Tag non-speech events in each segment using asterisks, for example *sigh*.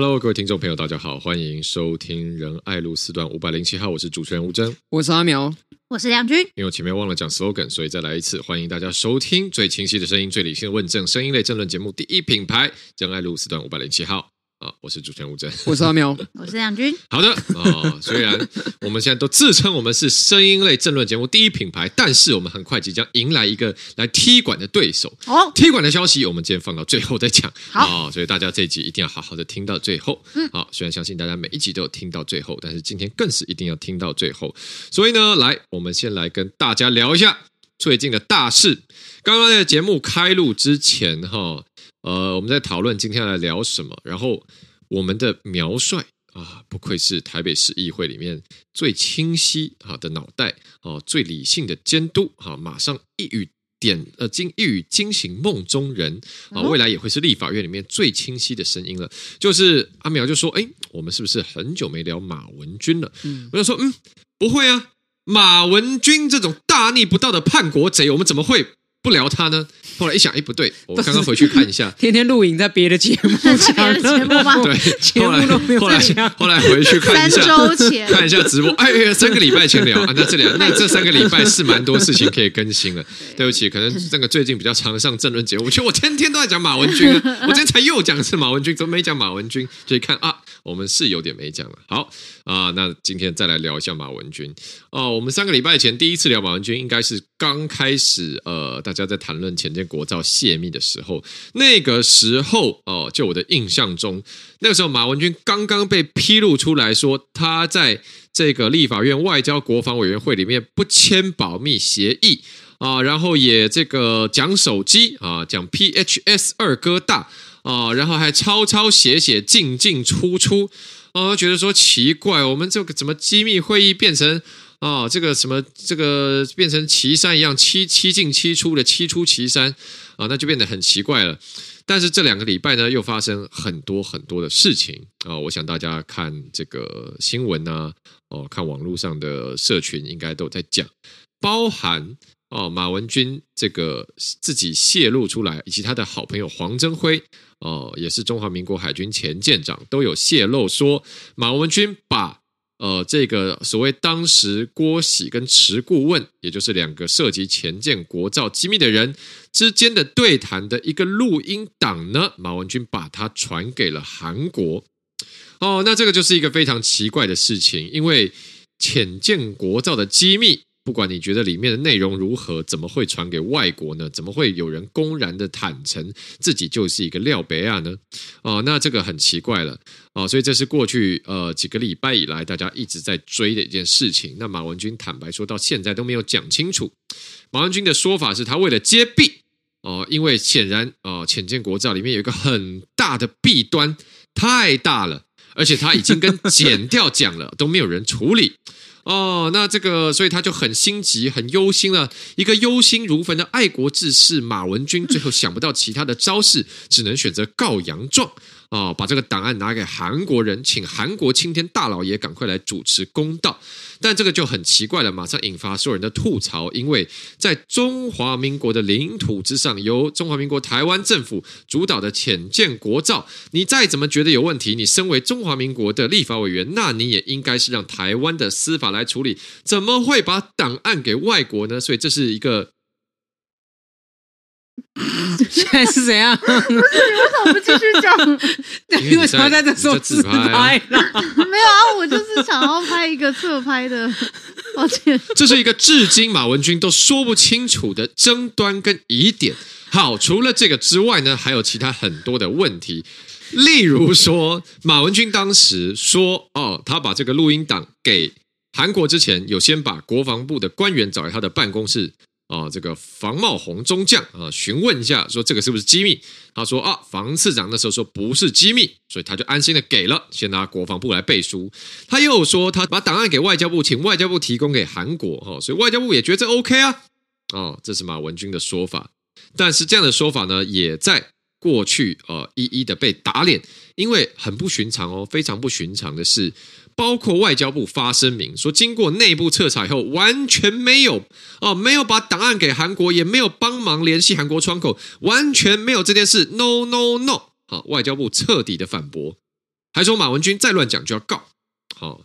Hello，各位听众朋友，大家好，欢迎收听仁爱路四段五百零七号，我是主持人吴峥，我是阿苗，我是梁军。因为我前面忘了讲 slogan，所以再来一次，欢迎大家收听最清晰的声音、最理性的问政、声音类政论节目第一品牌仁爱路四段五百零七号。啊，我是主持人吴峥，我是阿喵，*laughs* 我是梁军。好的啊，虽然我们现在都自称我们是声音类政论节目第一品牌，但是我们很快即将迎来一个来踢馆的对手。哦，踢馆的消息我们今天放到最后再讲。好，所以大家这一集一定要好好的听到最后。嗯，好，虽然相信大家每一集都有听到最后，但是今天更是一定要听到最后。所以呢，来，我们先来跟大家聊一下最近的大事。刚刚在节目开录之前，哈。呃，我们在讨论今天要来聊什么，然后我们的苗帅啊，不愧是台北市议会里面最清晰啊的脑袋啊，最理性的监督啊，马上一语点呃惊一语惊醒梦中人啊，未来也会是立法院里面最清晰的声音了。就是阿苗就说，哎，我们是不是很久没聊马文君了？嗯，我就说，嗯，不会啊，马文君这种大逆不道的叛国贼，我们怎么会？不聊他呢？后来一想，哎，不对，我刚刚回去看一下，*laughs* 天天录影在别的节目讲节目吗？对，节目都没有后来后来回去看一下，三周前看一下直播，哎，三个礼拜前聊啊，那这里 *laughs* 那这三个礼拜是蛮多事情可以更新了。对不起，可能这个最近比较常上政论节目，我觉得我天天都在讲马文君，我今天才又讲是马文君，怎么没讲马文君？就一看啊，我们是有点没讲了。好啊，那今天再来聊一下马文君哦。我们三个礼拜前第一次聊马文君，应该是刚开始呃，大家在谈论潜舰国造泄密的时候，那个时候哦，就我的印象中，那个时候马文君刚刚被披露出来说，他在这个立法院外交国防委员会里面不签保密协议啊，然后也这个讲手机啊，讲 PHS 二哥大啊，然后还抄抄写写进进出出啊，觉得说奇怪，我们这个怎么机密会议变成？啊、哦，这个什么，这个变成岐山一样，七七进七出的七出岐山啊，那就变得很奇怪了。但是这两个礼拜呢，又发生很多很多的事情啊、我想大家看这个新闻呢、哦，看网络上的社群应该都在讲，包含哦马文君这个自己泄露出来，以及他的好朋友黄增辉哦，也是中华民国海军前舰长，都有泄露说马文君把。呃，这个所谓当时郭喜跟池顾问，也就是两个涉及前舰国造机密的人之间的对谈的一个录音档呢，马文君把它传给了韩国。哦，那这个就是一个非常奇怪的事情，因为浅见国造的机密。不管你觉得里面的内容如何，怎么会传给外国呢？怎么会有人公然的坦诚自己就是一个廖北亚呢？哦，那这个很奇怪了哦，所以这是过去呃几个礼拜以来大家一直在追的一件事情。那马文君坦白说到现在都没有讲清楚。马文君的说法是他为了揭弊哦，因为显然哦，浅见国造里面有一个很大的弊端，太大了，而且他已经跟 *laughs* 检调讲了，都没有人处理。哦，那这个，所以他就很心急、很忧心了。一个忧心如焚的爱国志士马文君，最后想不到其他的招式，只能选择告洋状。哦，把这个档案拿给韩国人，请韩国青天大老爷赶快来主持公道。但这个就很奇怪了，马上引发所有人的吐槽，因为在中华民国的领土之上，由中华民国台湾政府主导的浅见国造，你再怎么觉得有问题，你身为中华民国的立法委员，那你也应该是让台湾的司法来处理，怎么会把档案给外国呢？所以这是一个。*laughs* 现在是怎样？不是，你为什么不继续讲？*laughs* 因为为什么在这说自拍呢？没有啊，我就是想要拍一个侧拍的。抱歉，这是一个至今马文君都说不清楚的争端跟疑点。好，除了这个之外呢，还有其他很多的问题。例如说，马文君当时说，哦，他把这个录音档给韩国之前，有先把国防部的官员找来他的办公室。啊，这个房茂宏中将啊，询问一下，说这个是不是机密？他说啊，房次长那时候说不是机密，所以他就安心的给了，先拿国防部来背书。他又说他把档案给外交部，请外交部提供给韩国，哈，所以外交部也觉得这 OK 啊。哦，这是马文君的说法，但是这样的说法呢，也在过去呃一一的被打脸，因为很不寻常哦，非常不寻常的是。包括外交部发声明说，经过内部彻查以后，完全没有哦，没有把档案给韩国，也没有帮忙联系韩国窗口，完全没有这件事。No No No！好，外交部彻底的反驳。还说马文君再乱讲就要告。好。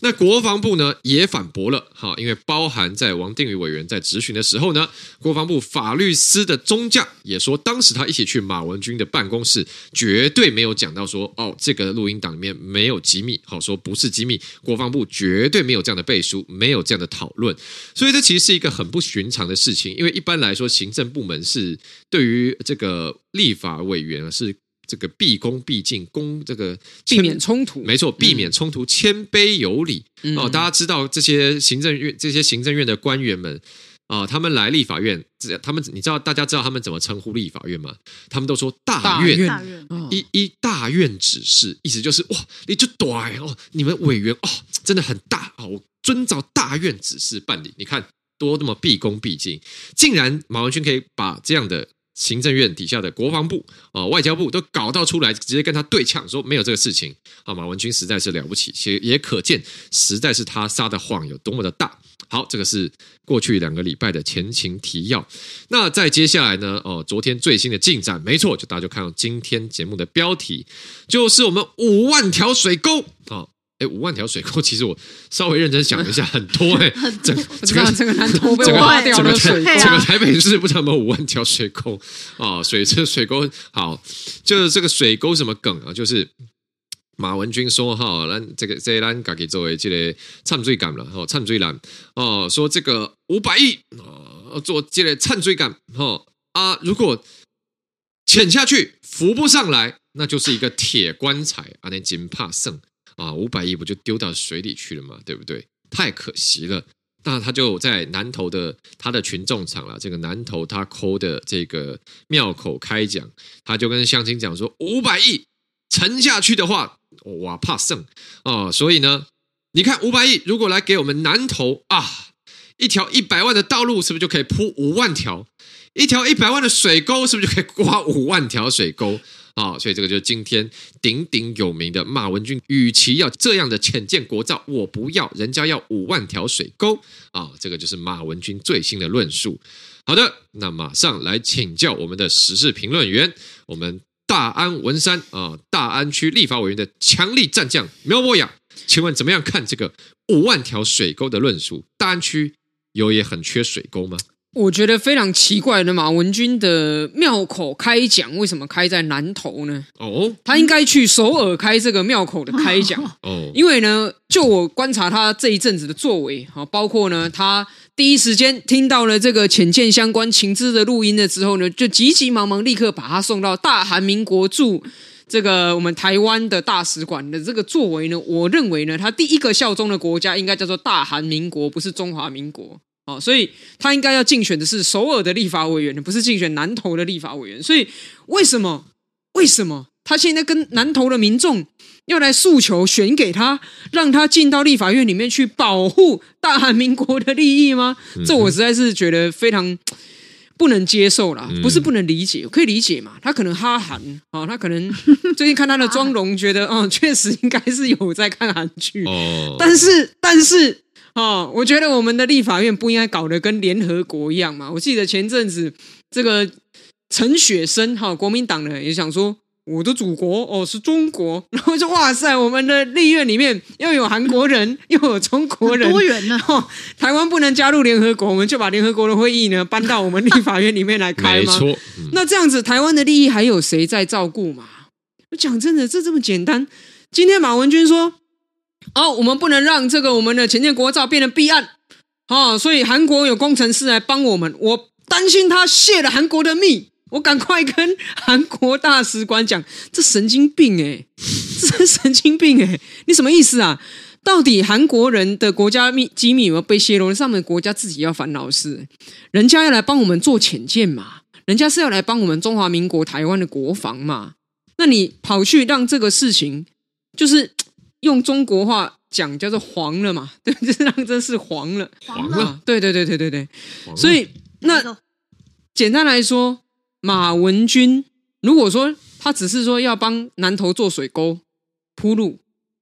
那国防部呢也反驳了，哈，因为包含在王定宇委员在质询的时候呢，国防部法律司的中将也说，当时他一起去马文君的办公室，绝对没有讲到说，哦，这个录音档里面没有机密，好说不是机密，国防部绝对没有这样的背书，没有这样的讨论，所以这其实是一个很不寻常的事情，因为一般来说，行政部门是对于这个立法委员是。这个毕恭毕敬，恭这个避免冲突，没错，避免冲突，谦卑有礼、嗯、哦。大家知道这些行政院这些行政院的官员们啊、哦，他们来立法院，他们你知道大家知道他们怎么称呼立法院吗？他们都说大院，大院一一大院指示，意思就是哇，你就短哦，你们委员哦，真的很大哦，我遵照大院指示办理。你看多那么毕恭毕敬，竟然马文君可以把这样的。行政院底下的国防部啊、外交部都搞到出来，直接跟他对呛，说没有这个事情啊。马文君实在是了不起，其实也可见，实在是他撒的谎有多么的大。好，这个是过去两个礼拜的前情提要。那再接下来呢？哦，昨天最新的进展，没错，就大家就看到今天节目的标题，就是我们五万条水沟啊。哎，五万条水沟，*laughs* 其实我稍微认真想了一下，很多哎，整整个整个南投被挖掉了水沟，整个台北市不知道有没有五万条水沟啊？水这水沟好，就是这个水沟什么梗啊？就是马文君说哈，咱这个这咱家己作为这个灿水干了哈，灿水舰哦，说这个五百亿啊，做这个灿水干哈啊，如果潜下去浮不上来，那就是一个铁棺材啊，那金怕剩。啊，五百亿不就丢到水里去了吗？对不对？太可惜了。那他就在南投的他的群众场了，这个南投他抠的这个庙口开讲，他就跟乡亲讲说，五百亿沉下去的话，我，怕剩啊。所以呢，你看五百亿如果来给我们南投啊，一条一百万的道路是不是就可以铺五万条？一条一百万的水沟是不是就可以挖五万条水沟？啊、所以这个就是今天鼎鼎有名的马文君，与其要这样的浅见国造，我不要，人家要五万条水沟啊、这个就是马文君最新的论述。好的，那马上来请教我们的时事评论员，我们大安文山啊、大安区立法委员的强力战将苗博雅，请问怎么样看这个五万条水沟的论述？大安区有也很缺水沟吗？我觉得非常奇怪的，马文君的庙口开讲为什么开在南投呢？哦，他应该去首尔开这个庙口的开讲。*laughs* 哦，因为呢，就我观察他这一阵子的作为，哈，包括呢，他第一时间听到了这个浅见相关情资的录音了之后呢，就急急忙忙立刻把他送到大韩民国驻这个我们台湾的大使馆的这个作为呢，我认为呢，他第一个效忠的国家应该叫做大韩民国，不是中华民国。哦，所以他应该要竞选的是首尔的立法委员，不是竞选南投的立法委员。所以为什么？为什么他现在跟南投的民众要来诉求选给他，让他进到立法院里面去保护大韩民国的利益吗？这我实在是觉得非常不能接受啦，不是不能理解，可以理解嘛？他可能哈韩啊，他可能最近看他的妆容，*laughs* 觉得嗯，确实应该是有在看韩剧。哦，但是，但是。哦，我觉得我们的立法院不应该搞得跟联合国一样嘛。我记得前阵子这个陈雪生哈，国民党的也想说我的祖国哦是中国，然后就哇塞，我们的立院里面又有韩国人又有中国人，多元呢。哦，台湾不能加入联合国，我们就把联合国的会议呢搬到我们立法院里面来开吗？没错。嗯。那这样子，台湾的利益还有谁在照顾嘛？我讲真的，这这么简单。今天马文君说。哦，我们不能让这个我们的潜舰国造变成弊案，哦，所以韩国有工程师来帮我们，我担心他泄了韩国的密，我赶快跟韩国大使馆讲，这神经病诶，*laughs* 这神经病诶，你什么意思啊？到底韩国人的国家秘机密有没有被泄露？上面国家自己要烦恼事，人家要来帮我们做潜舰嘛，人家是要来帮我们中华民国台湾的国防嘛，那你跑去让这个事情就是。用中国话讲叫做黄了嘛，*laughs* 对，就是让真是黄了，黄了，对对对对对。对，所以那简单来说，马文君如果说他只是说要帮南投做水沟铺路，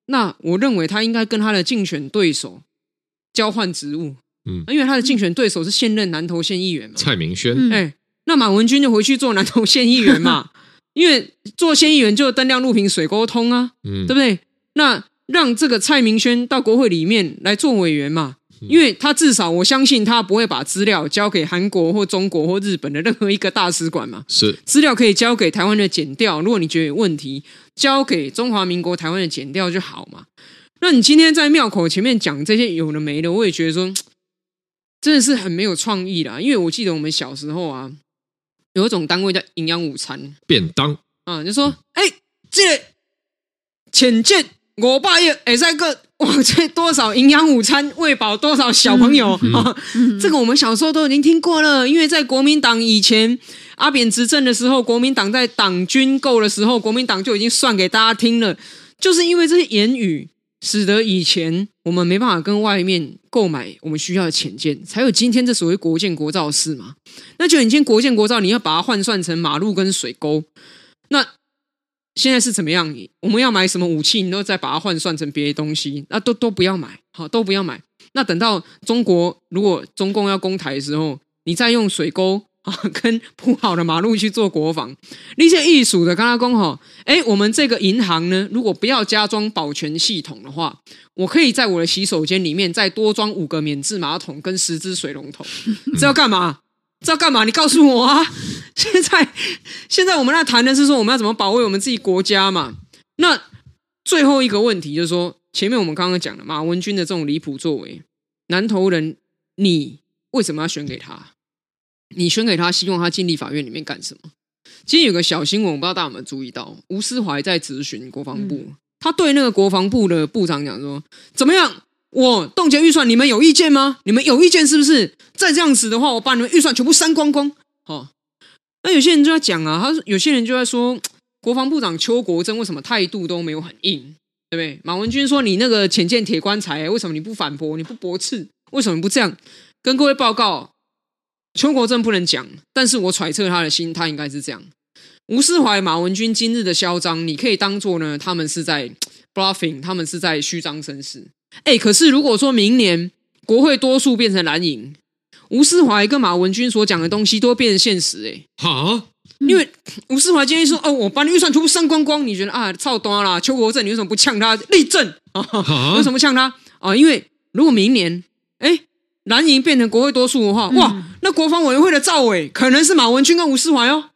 那我认为他应该跟他的竞选对手交换职务，嗯，因为他的竞选对手是现任南投县议员嘛，蔡明轩，哎，那马文君就回去做南投县议员嘛。*laughs* 因为做县议员就灯亮路平水沟通啊，嗯，对不对？那让这个蔡明轩到国会里面来做委员嘛，因为他至少我相信他不会把资料交给韩国或中国或日本的任何一个大使馆嘛，是。资料可以交给台湾的检调，如果你觉得有问题，交给中华民国台湾的检调就好嘛。那你今天在庙口前面讲这些有的没的，我也觉得说真的是很没有创意啦。因为我记得我们小时候啊，有一种单位叫营养午餐。便当。啊，就说哎，这浅见我爸也哎在个哇，这多少营养午餐喂饱多少小朋友、嗯、啊？嗯、这个我们小时候都已经听过了，因为在国民党以前阿扁执政的时候，国民党在党军购的时候，国民党就已经算给大家听了，就是因为这些言语。使得以前我们没办法跟外面购买我们需要的潜舰，才有今天这所谓国建国造的事嘛。那就你今天国建国造，你要把它换算成马路跟水沟，那现在是怎么样？我们要买什么武器，你都再把它换算成别的东西，那都都不要买，好，都不要买。那等到中国如果中共要攻台的时候，你再用水沟。*laughs* 啊，跟铺好的马路去做国防，那些艺术的，刚刚讲哈，哎，我们这个银行呢，如果不要加装保全系统的话，我可以在我的洗手间里面再多装五个免治马桶跟十支水龙头，这要干嘛？这要干嘛？你告诉我啊！*laughs* 现在，现在我们在谈的是说，我们要怎么保卫我们自己国家嘛？那最后一个问题就是说，前面我们刚刚讲的马文君的这种离谱作为，南投人，你为什么要选给他？你选给他，希望他进立法院里面干什么？今天有个小新闻，我不知道大家有没有注意到，吴思怀在质询国防部，嗯、他对那个国防部的部长讲说：“怎么样？我冻结预算，你们有意见吗？你们有意见是不是？再这样子的话，我把你们预算全部删光光。”哦，那有些人就在讲啊，他有些人就在说，国防部长邱国正为什么态度都没有很硬，对不对？马文君说：“你那个浅见铁棺材，为什么你不反驳？你不驳斥？为什么不这样？”跟各位报告。邱国正不能讲，但是我揣测他的心，他应该是这样。吴思怀、马文君今日的嚣张，你可以当做呢，他们是在 bluffing，他们是在虚张声势。哎，可是如果说明年国会多数变成蓝营，吴思怀跟马文君所讲的东西都变成现实。哎，哈，因为吴思怀今天说，哦，我把你预算全部删光光，你觉得啊，操多啦？邱国正，你为什么不呛他立正啊？为什么呛他啊？因为如果明年，哎。蓝营变成国会多数的话，哇，那国防委员会的赵伟可能是马文君跟吴思怀哦。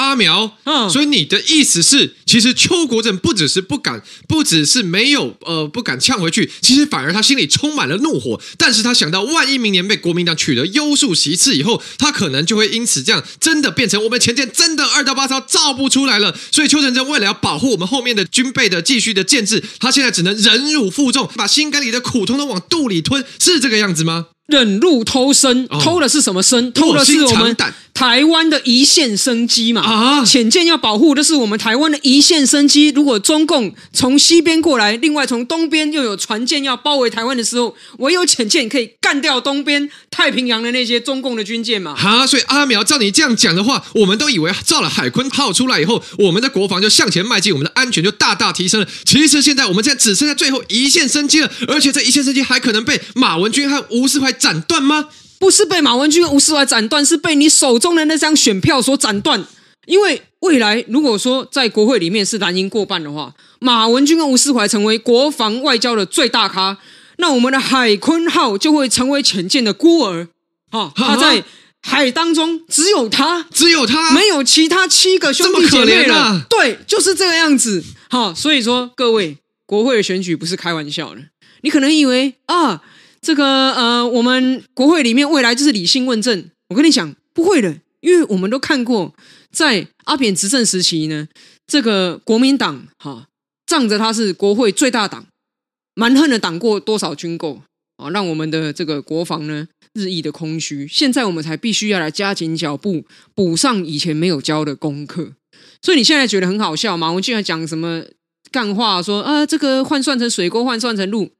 阿苗，嗯，所以你的意思是，其实邱国正不只是不敢，不只是没有，呃，不敢呛回去，其实反而他心里充满了怒火。但是他想到，万一明年被国民党取得优数席次以后，他可能就会因此这样，真的变成我们前舰真的二到八招造不出来了。所以邱成正为了要保护我们后面的军备的继续的建制，他现在只能忍辱负重，把心肝里的苦通通往肚里吞，是这个样子吗？忍辱偷生，偷的是什么生？偷的是我们台湾的一线生机嘛！啊，潜舰要保护的是我们台湾的一线生机。如果中共从西边过来，另外从东边又有船舰要包围台湾的时候，唯有潜舰可以干掉东边太平洋的那些中共的军舰嘛！啊，所以阿苗，照你这样讲的话，我们都以为造了海鲲号出来以后，我们的国防就向前迈进，我们的安全就大大提升了。其实现在我们现在只剩下最后一线生机了，而且这一线生机还可能被马文君和吴世怀。斩断吗？不是被马文君、吴思怀斩断，是被你手中的那张选票所斩断。因为未来如果说在国会里面是蓝营过半的话，马文君跟吴思怀成为国防外交的最大咖，那我们的海鲲号就会成为潜舰的孤儿。啊，他在海当中只有他，只有他，没有其他七个兄弟姐妹了。对，就是这个样子。好，所以说各位，国会的选举不是开玩笑的。你可能以为啊。这个呃，我们国会里面未来就是理性问政。我跟你讲，不会的，因为我们都看过，在阿扁执政时期呢，这个国民党哈，仗着他是国会最大党，蛮横的挡过多少军购啊，让我们的这个国防呢日益的空虚。现在我们才必须要来加紧脚步，补上以前没有教的功课。所以你现在觉得很好笑，马文君还讲什么干话，说啊，这个换算成水沟，换算成路。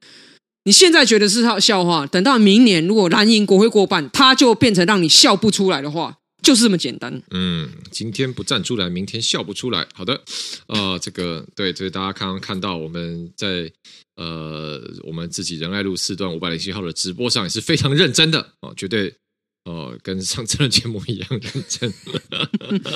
你现在觉得是他笑话，等到明年如果蓝营国会过半，它就变成让你笑不出来的话，就是这么简单。嗯，今天不站出来，明天笑不出来。好的，呃，这个对，这是大家刚刚看到我们在呃我们自己仁爱路四段五百零七号的直播上也是非常认真的哦，绝对哦，跟上次的节目一样认真。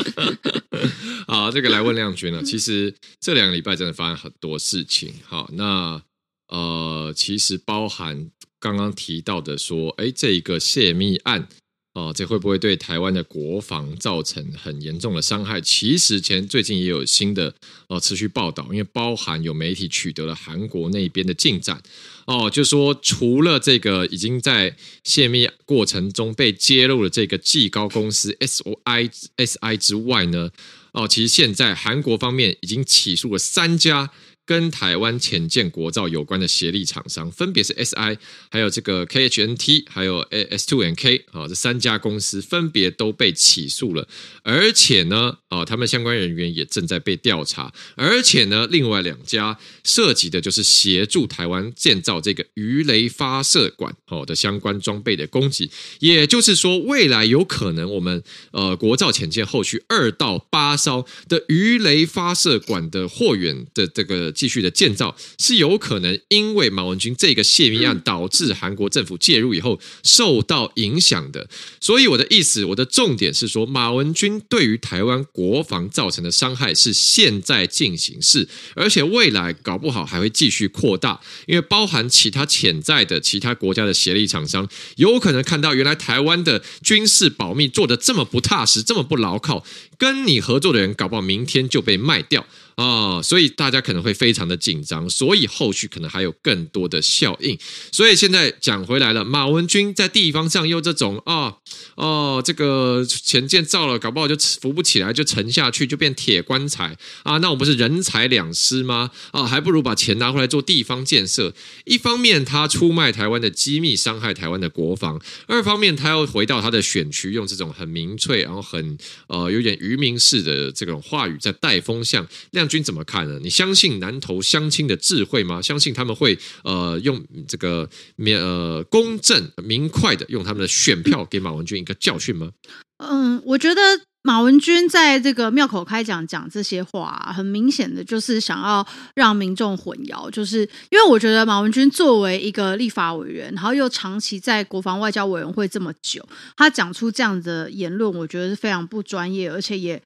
*laughs* 好，这个来问亮君了。其实这两个礼拜真的发生很多事情。好，那呃，其实包含刚刚提到的说，哎，这一个泄密案。哦，这会不会对台湾的国防造成很严重的伤害？其实前最近也有新的哦持续报道，因为包含有媒体取得了韩国那边的进展哦，就说除了这个已经在泄密过程中被揭露的这个技高公司 S O I S I 之外呢，哦，其实现在韩国方面已经起诉了三家。跟台湾潜舰国造有关的协力厂商，分别是 SI，还有这个 KHNT，还有 s two nk 啊，这三家公司分别都被起诉了，而且呢，啊，他们相关人员也正在被调查，而且呢，另外两家涉及的就是协助台湾建造这个鱼雷发射管哦的相关装备的供给，也就是说，未来有可能我们呃国造潜舰后续二到八艘的鱼雷发射管的货源的这个。继续的建造是有可能因为马文君这个泄密案导致韩国政府介入以后受到影响的，所以我的意思，我的重点是说，马文君对于台湾国防造成的伤害是现在进行式，而且未来搞不好还会继续扩大，因为包含其他潜在的其他国家的协力厂商，有可能看到原来台湾的军事保密做的这么不踏实，这么不牢靠，跟你合作的人搞不好明天就被卖掉。啊、所以大家可能会非常的紧张，所以后续可能还有更多的效应。所以现在讲回来了，马文君在地方上又这种啊哦，这个潜舰造了，搞不好就浮不起来，就沉下去，就变铁棺材啊！那我不是人财两失吗？啊，还不如把钱拿回来做地方建设。一方面他出卖台湾的机密，伤害台湾的国防；二方面他又回到他的选区，用这种很民粹，然后很呃有点愚民式的这种话语在带风向。军怎么看呢？你相信南投乡亲的智慧吗？相信他们会呃用这个免呃公正明快的用他们的选票给马文君一个教训吗？嗯，我觉得马文君在这个庙口开讲讲这些话，很明显的就是想要让民众混淆，就是因为我觉得马文君作为一个立法委员，然后又长期在国防外交委员会这么久，他讲出这样的言论，我觉得是非常不专业，而且也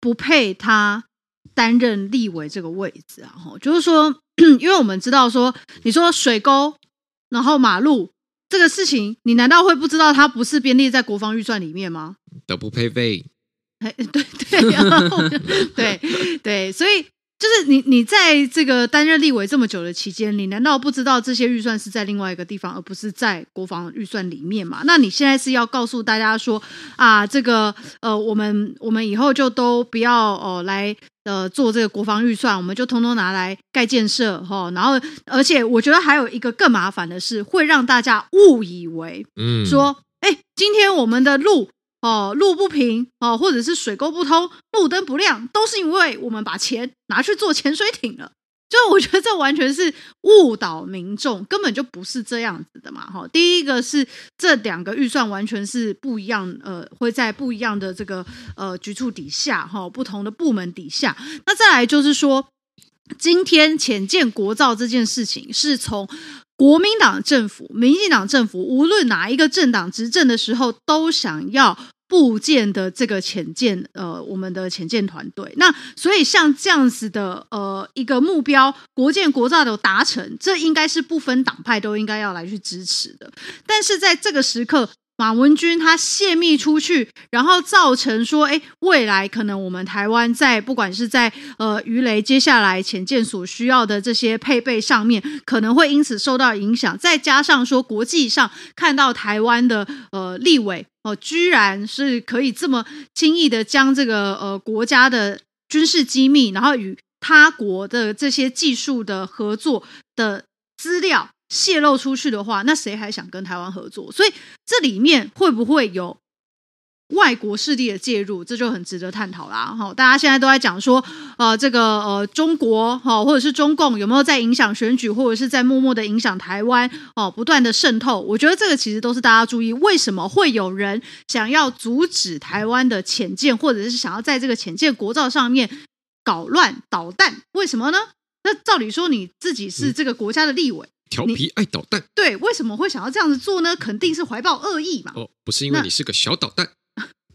不配他。担任立委这个位置啊，哈，就是说，*clears throat* 因为我们知道说，你说水沟，然后马路这个事情，你难道会不知道它不是编列在国防预算里面吗？都不配备。哎，对 *laughs* 对、啊、*laughs* 对对，所以。就是你，你在这个担任立委这么久的期间，你难道不知道这些预算是在另外一个地方，而不是在国防预算里面吗？那你现在是要告诉大家说啊，这个呃，我们我们以后就都不要哦、呃、来呃做这个国防预算，我们就通通拿来盖建设哈、哦。然后，而且我觉得还有一个更麻烦的是，会让大家误以为，嗯，说，哎，今天我们的路。哦，路不平哦，或者是水沟不通、路灯不亮，都是因为我们把钱拿去做潜水艇了。就我觉得这完全是误导民众，根本就不是这样子的嘛。哈，第一个是这两个预算完全是不一样，呃，会在不一样的这个呃局处底下，哈，不同的部门底下。那再来就是说，今天潜舰国造这件事情是从。国民党政府、民进党政府，无论哪一个政党执政的时候，都想要部件的这个潜舰，呃，我们的潜舰团队。那所以像这样子的，呃，一个目标，国建国造的达成，这应该是不分党派都应该要来去支持的。但是在这个时刻。马文君他泄密出去，然后造成说，哎，未来可能我们台湾在不管是在呃鱼雷接下来潜舰所需要的这些配备上面，可能会因此受到影响。再加上说国际上看到台湾的呃立委哦、居然是可以这么轻易的将这个呃国家的军事机密，然后与他国的这些技术的合作的资料。泄露出去的话，那谁还想跟台湾合作？所以这里面会不会有外国势力的介入？这就很值得探讨啦。好，大家现在都在讲说，呃，这个呃，中国哈，或者是中共有没有在影响选举，或者是在默默的影响台湾哦，不断的渗透。我觉得这个其实都是大家注意，为什么会有人想要阻止台湾的潜舰，或者是想要在这个潜舰国造上面搞乱捣蛋？为什么呢？那照理说你自己是这个国家的立委。调皮爱捣蛋。对，为什么会想要这样子做呢？肯定是怀抱恶意嘛。哦，不是因为你是个小捣蛋。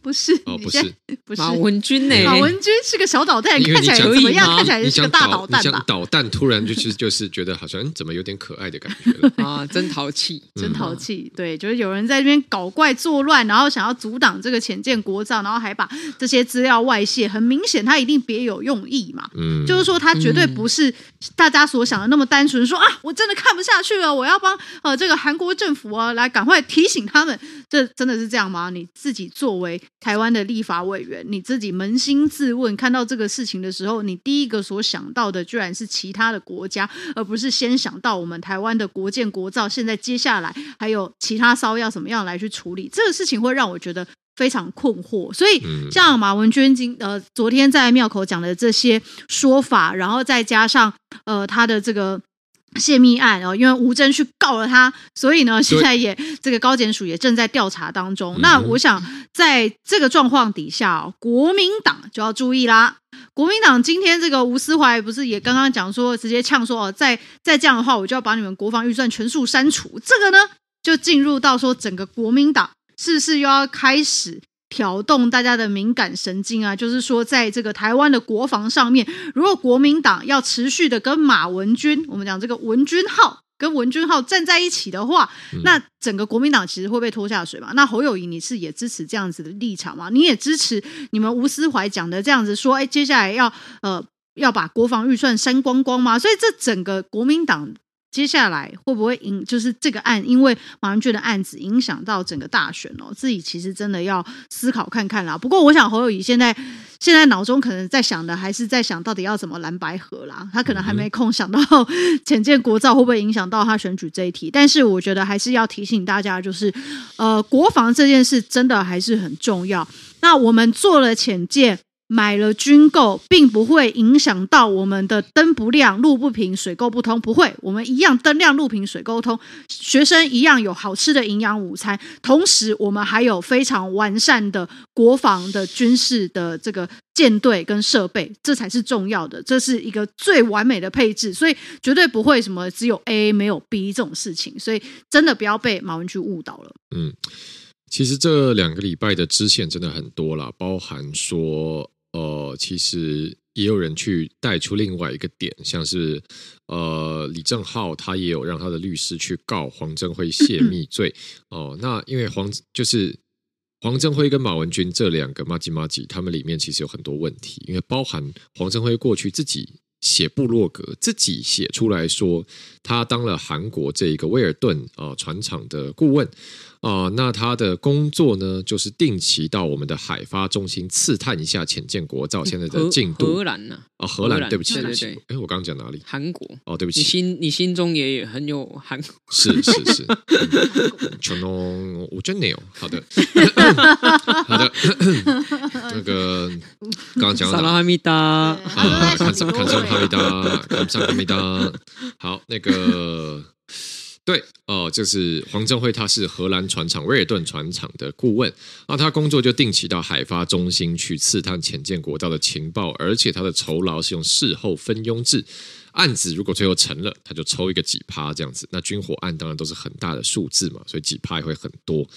不是哦，不是，不是马文君呢？马文君是个小导弹，看起来怎么样？看起来是个大导弹吧？导弹，突然就是就是觉得好像怎么有点可爱的感觉了 *laughs* 啊！真淘气，真淘气。对，就是有人在这边搞怪作乱，然后想要阻挡这个浅见国造，然后还把这些资料外泄，很明显他一定别有用意嘛。嗯，就是说他绝对不是大家所想的那么单纯，说啊，我真的看不下去了，我要帮呃这个韩国政府啊来赶快提醒他们，这真的是这样吗？你自己作为。台湾的立法委员，你自己扪心自问，看到这个事情的时候，你第一个所想到的居然是其他的国家，而不是先想到我们台湾的国建国造。现在接下来还有其他骚要怎么样来去处理这个事情，会让我觉得非常困惑。所以，像马文娟今呃昨天在庙口讲的这些说法，然后再加上呃他的这个。泄密案哦，因为吴峥去告了他，所以呢，现在也这个高检署也正在调查当中。那我想，在这个状况底下哦，国民党就要注意啦。国民党今天这个吴思怀不是也刚刚讲说，直接呛说哦，再再这样的话，我就要把你们国防预算全数删除。这个呢，就进入到说整个国民党是不是又要开始？挑动大家的敏感神经啊，就是说，在这个台湾的国防上面，如果国民党要持续的跟马文君，我们讲这个文君号跟文君号站在一起的话，那整个国民党其实会被拖下水嘛。那侯友宜，你是也支持这样子的立场吗？你也支持你们吴思怀讲的这样子说，哎，接下来要呃要把国防预算删光光吗？所以这整个国民党。接下来会不会影，就是这个案，因为马文俊的案子影响到整个大选哦，自己其实真的要思考看看啦。不过我想侯友谊现在现在脑中可能在想的还是在想到底要怎么蓝白合啦，他可能还没空想到浅见国造会不会影响到他选举这一题。但是我觉得还是要提醒大家，就是呃，国防这件事真的还是很重要。那我们做了潜舰。买了军购，并不会影响到我们的灯不亮、路不平、水沟不通，不会，我们一样灯亮、路平、水沟通，学生一样有好吃的营养午餐，同时我们还有非常完善的国防的军事的这个舰队跟设备，这才是重要的，这是一个最完美的配置，所以绝对不会什么只有 A 没有 B 这种事情，所以真的不要被马文君误导了。嗯，其实这两个礼拜的支线真的很多了，包含说。呃，其实也有人去带出另外一个点，像是呃李正浩，他也有让他的律师去告黄镇辉泄密罪哦、呃。那因为黄就是黄镇辉跟马文君这两个麻吉麻吉，他们里面其实有很多问题，因为包含黄镇辉过去自己写部落格，自己写出来说他当了韩国这一个威尔顿啊、呃、船厂的顾问。啊、呃，那他的工作呢，就是定期到我们的海发中心刺探一下浅见国造现在的进度。荷兰呢？啊，荷兰，对不起，对不起。哎，我刚刚讲哪里？韩国。哦，对不起。你心你心中也很有韩国。是是是。*laughs* 全龙，我真的有。好的。好的。那个刚刚讲到。萨拉哈密达。啊，看上看上哈密达，看上哈密达。好，那个。对，哦、呃，就是黄镇辉，他是荷兰船厂威尔顿船厂的顾问，那他工作就定期到海发中心去刺探潜舰国道的情报，而且他的酬劳是用事后分佣制，案子如果最后成了，他就抽一个几趴这样子。那军火案当然都是很大的数字嘛，所以几趴也会很多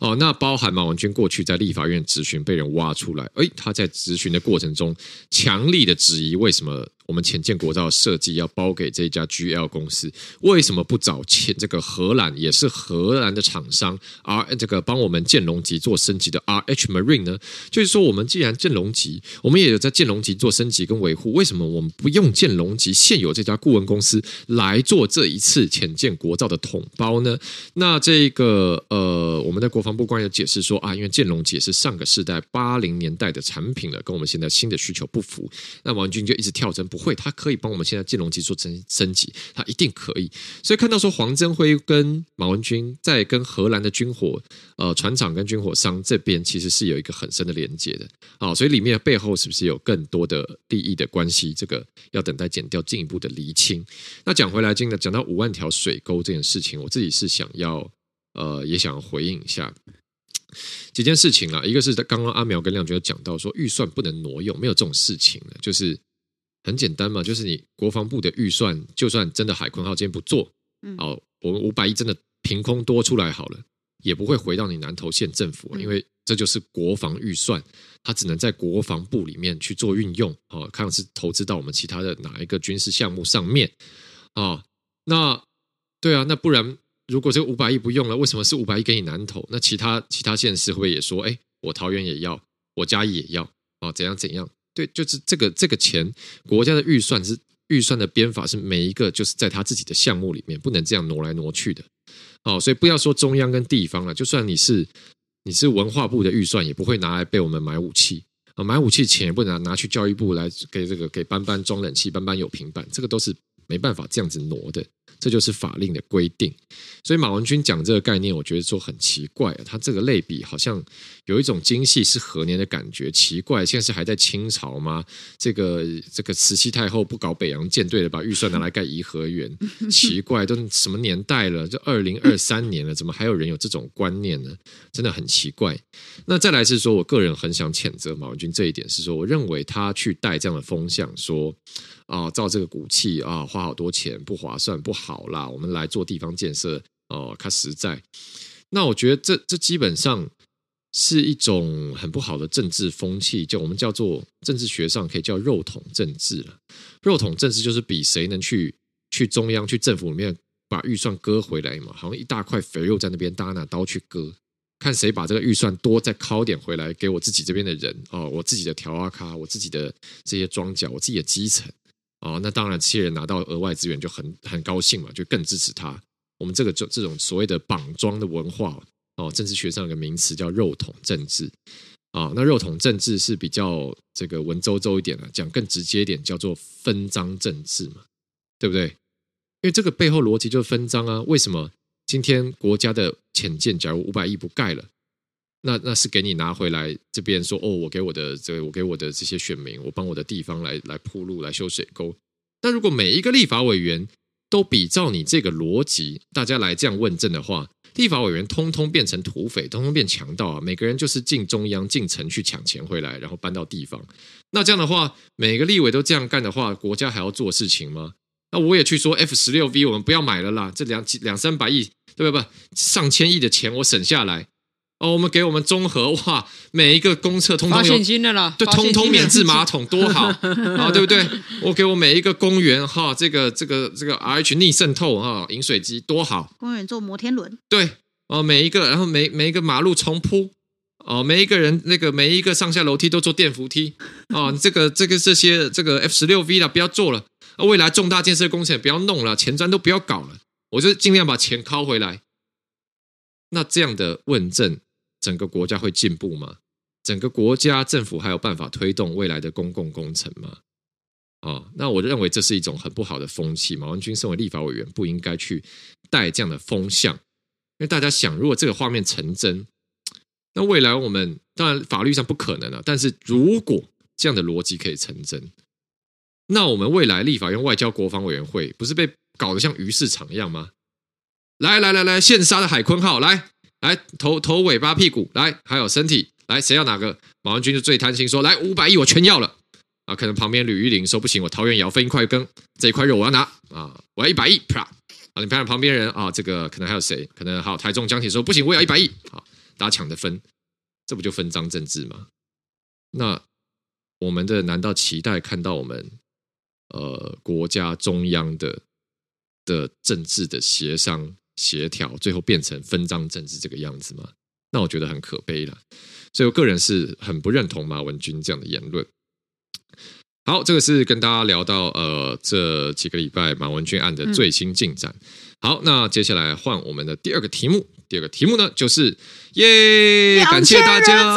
哦。那包含马文君过去在立法院质询被人挖出来，诶，他在质询的过程中强力的质疑为什么。我们潜舰国造设计要包给这家 GL 公司，为什么不找潜这个荷兰也是荷兰的厂商 R 这个帮我们建龙级做升级的 RH Marine 呢？就是说，我们既然建龙级，我们也有在建龙级做升级跟维护，为什么我们不用建龙级现有这家顾问公司来做这一次潜舰国造的统包呢？那这个呃，我们的国防部官员解释说啊，因为建龙级也是上个世代八零年代的产品了，跟我们现在新的需求不符，那王军就一直跳针。不会，他可以帮我们现在金融机做升升级，他一定可以。所以看到说黄镇辉跟马文君在跟荷兰的军火呃船厂跟军火商这边其实是有一个很深的连接的啊，所以里面背后是不是有更多的利益的关系？这个要等待检调进一步的厘清。那讲回来，今天讲到五万条水沟这件事情，我自己是想要呃也想回应一下几件事情啊，一个是刚刚阿苗跟亮君讲到说预算不能挪用，没有这种事情的，就是。很简单嘛，就是你国防部的预算，就算真的海鲲号今天不做，哦，我们五百亿真的凭空多出来好了，也不会回到你南投县政府，因为这就是国防预算，它只能在国防部里面去做运用哦，看是投资到我们其他的哪一个军事项目上面啊？那对啊，那不然如果这个五百亿不用了，为什么是五百亿给你南投？那其他其他县市会不会也说，哎，我桃园也要，我嘉义也要啊？怎样怎样？对，就是这个这个钱，国家的预算是预算的编法是每一个就是在他自己的项目里面，不能这样挪来挪去的。哦，所以不要说中央跟地方了，就算你是你是文化部的预算，也不会拿来被我们买武器啊，买武器钱也不能拿拿去教育部来给这个给班班装冷气，班班有平板，这个都是没办法这样子挪的。这就是法令的规定，所以马文君讲这个概念，我觉得说很奇怪啊。他这个类比好像有一种精细是何年的感觉，奇怪，现在是还在清朝吗？这个这个慈禧太后不搞北洋舰队了，把预算拿来盖颐和园，*laughs* 奇怪，都什么年代了？就二零二三年了，怎么还有人有这种观念呢？真的很奇怪。那再来是说，我个人很想谴责马文君这一点，是说，我认为他去带这样的风向，说。啊，造这个骨气啊，花好多钱不划算，不好啦。我们来做地方建设哦，看实在。那我觉得这这基本上是一种很不好的政治风气，就我们叫做政治学上可以叫肉桶政治了。肉桶政治就是比谁能去去中央去政府里面把预算割回来嘛，好像一大块肥肉在那边，大家拿刀去割，看谁把这个预算多再拷点回来给我自己这边的人哦，我自己的条阿卡，我自己的这些庄脚，我自己的基层。哦，那当然，这些人拿到额外资源就很很高兴嘛，就更支持他。我们这个就这种所谓的绑桩的文化哦，政治学上有个名词叫肉桶政治啊。那肉桶政治是比较这个文绉绉一点的，讲更直接一点叫做分赃政治嘛，对不对？因为这个背后逻辑就是分赃啊。为什么今天国家的潜舰假如五百亿不盖了？那那是给你拿回来这边说哦，我给我的这个，我给我的这些选民，我帮我的地方来来铺路，来修水沟。但如果每一个立法委员都比照你这个逻辑，大家来这样问政的话，立法委员通通变成土匪，通通变强盗啊！每个人就是进中央、进城去抢钱回来，然后搬到地方。那这样的话，每个立委都这样干的话，国家还要做事情吗？那我也去说 F 十六 V，我们不要买了啦，这两两三百亿，对不对？上千亿的钱我省下来。哦，我们给我们综合哇，每一个公厕通通有现金的啦，对，通通免治马桶多好 *laughs* 啊，对不对？我给我每一个公园哈，这个这个这个 RH 逆渗透哈，饮水机多好。公园做摩天轮，对哦，每一个，然后每每一个马路重铺哦，每一个人那个每一个上下楼梯都做电扶梯哦，这个这个这些这个 F 十六 V 啦，不要做了，未来重大建设工程不要弄了，前瞻都不要搞了，我就尽量把钱拷回来。那这样的问政。整个国家会进步吗？整个国家政府还有办法推动未来的公共工程吗？啊、哦，那我认为这是一种很不好的风气。马文君身为立法委员，不应该去带这样的风向。因为大家想，如果这个画面成真，那未来我们当然法律上不可能了。但是如果这样的逻辑可以成真，那我们未来立法院外交国防委员会不是被搞得像鱼市场一样吗？来来来来，现杀的海鲲号来！来头头尾巴屁股来，还有身体来，谁要哪个？马文君就最贪心，说来五百亿我全要了啊！可能旁边吕玉玲说不行，我桃园也要分一块羹，这一块肉我要拿啊！我要一百亿，啪啊！你看看旁边人啊，这个可能还有谁？可能还有台中江铁说不行，我也要一百亿，好，大家抢着分，这不就分赃政治吗？那我们的难道期待看到我们呃国家中央的的政治的协商？协调最后变成分赃政治这个样子吗？那我觉得很可悲了。所以我个人是很不认同马文君这样的言论。好，这个是跟大家聊到呃这几个礼拜马文君案的最新进展。嗯好，那接下来换我们的第二个题目。第二个题目呢，就是耶，感谢大家，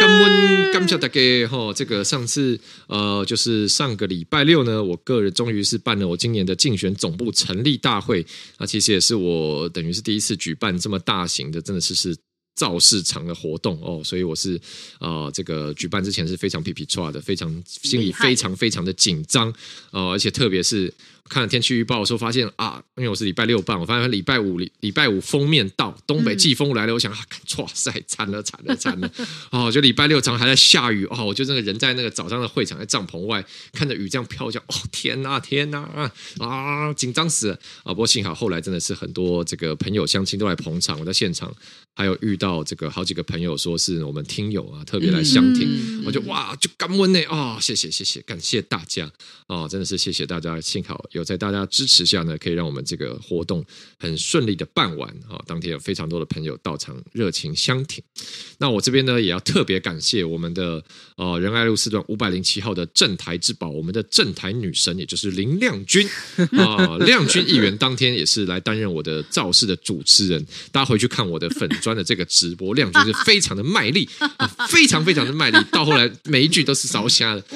感恩感谢大家哈。这个上次呃，就是上个礼拜六呢，我个人终于是办了我今年的竞选总部成立大会。那其实也是我等于是第一次举办这么大型的，真的是是。造市场的活动哦，所以我是啊、呃，这个举办之前是非常皮皮抓的，非常心里非常非常的紧张哦，而且特别是看了天气预报的时候，发现啊，因为我是礼拜六办，我发现礼拜五礼礼拜五封面到，东北季风来了，我想啊，哇塞，惨了惨了惨了 *laughs* 哦！就礼拜六早上还在下雨哦，我就那个人在那个早上的会场在帐篷外看着雨这样飘下，哦天哪天呐啊啊，紧张死了啊！不过幸好后来真的是很多这个朋友相亲都来捧场，我在现场还有遇到这个好几个朋友说是我们听友啊特别来相听，嗯、我就哇就感恩呢啊，谢谢谢谢感谢大家哦，真的是谢谢大家，幸好有。在大家支持下呢，可以让我们这个活动很顺利的办完啊！当天有非常多的朋友到场，热情相挺。那我这边呢，也要特别感谢我们的呃仁爱路四段五百零七号的镇台之宝，我们的镇台女神，也就是林亮君 *laughs* 啊，亮君议员当天也是来担任我的造势的主持人。大家回去看我的粉砖的这个直播，亮君是非常的卖力啊，非常非常的卖力，到后来每一句都是烧瞎的。*laughs*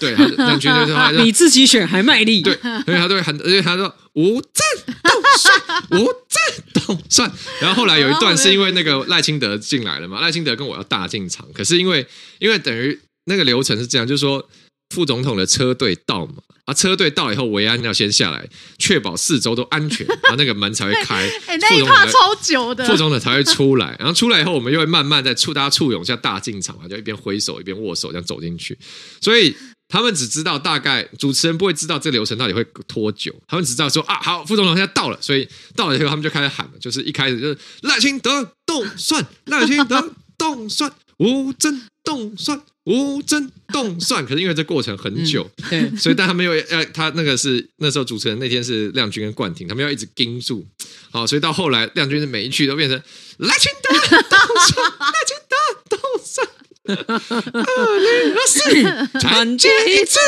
对，亮君就是说 *laughs* 你自己选还卖力，对，所以他都会很，而且他说无证动算，无证动算。然后后来有一段是因为那个赖清德进来了嘛，赖清德跟我要大进场，可是因为因为等于那个流程是这样，就是说副总统的车队到嘛，啊，车队到以后维安要先下来，确保四周都安全，然后那个门才会开，*laughs* 哎，那一趴超久的，副总统才会出来，然后出来以后我们又会慢慢在簇大家簇拥下大进场嘛，就一边挥手一边握手这样走进去，所以。他们只知道大概，主持人不会知道这流程到底会拖久。他们只知道说啊，好，副总统现在到了，所以到了以后他们就开始喊了，就是一开始就是赖清德动算，赖清德动算，无真动算，无真动算。可是因为这过程很久，嗯、所以但他们又要他那个是那时候主持人那天是亮君跟冠廷，他们要一直盯住，好，所以到后来亮君的每一句都变成赖清德动算，赖清德动算。二零二四，团结一致。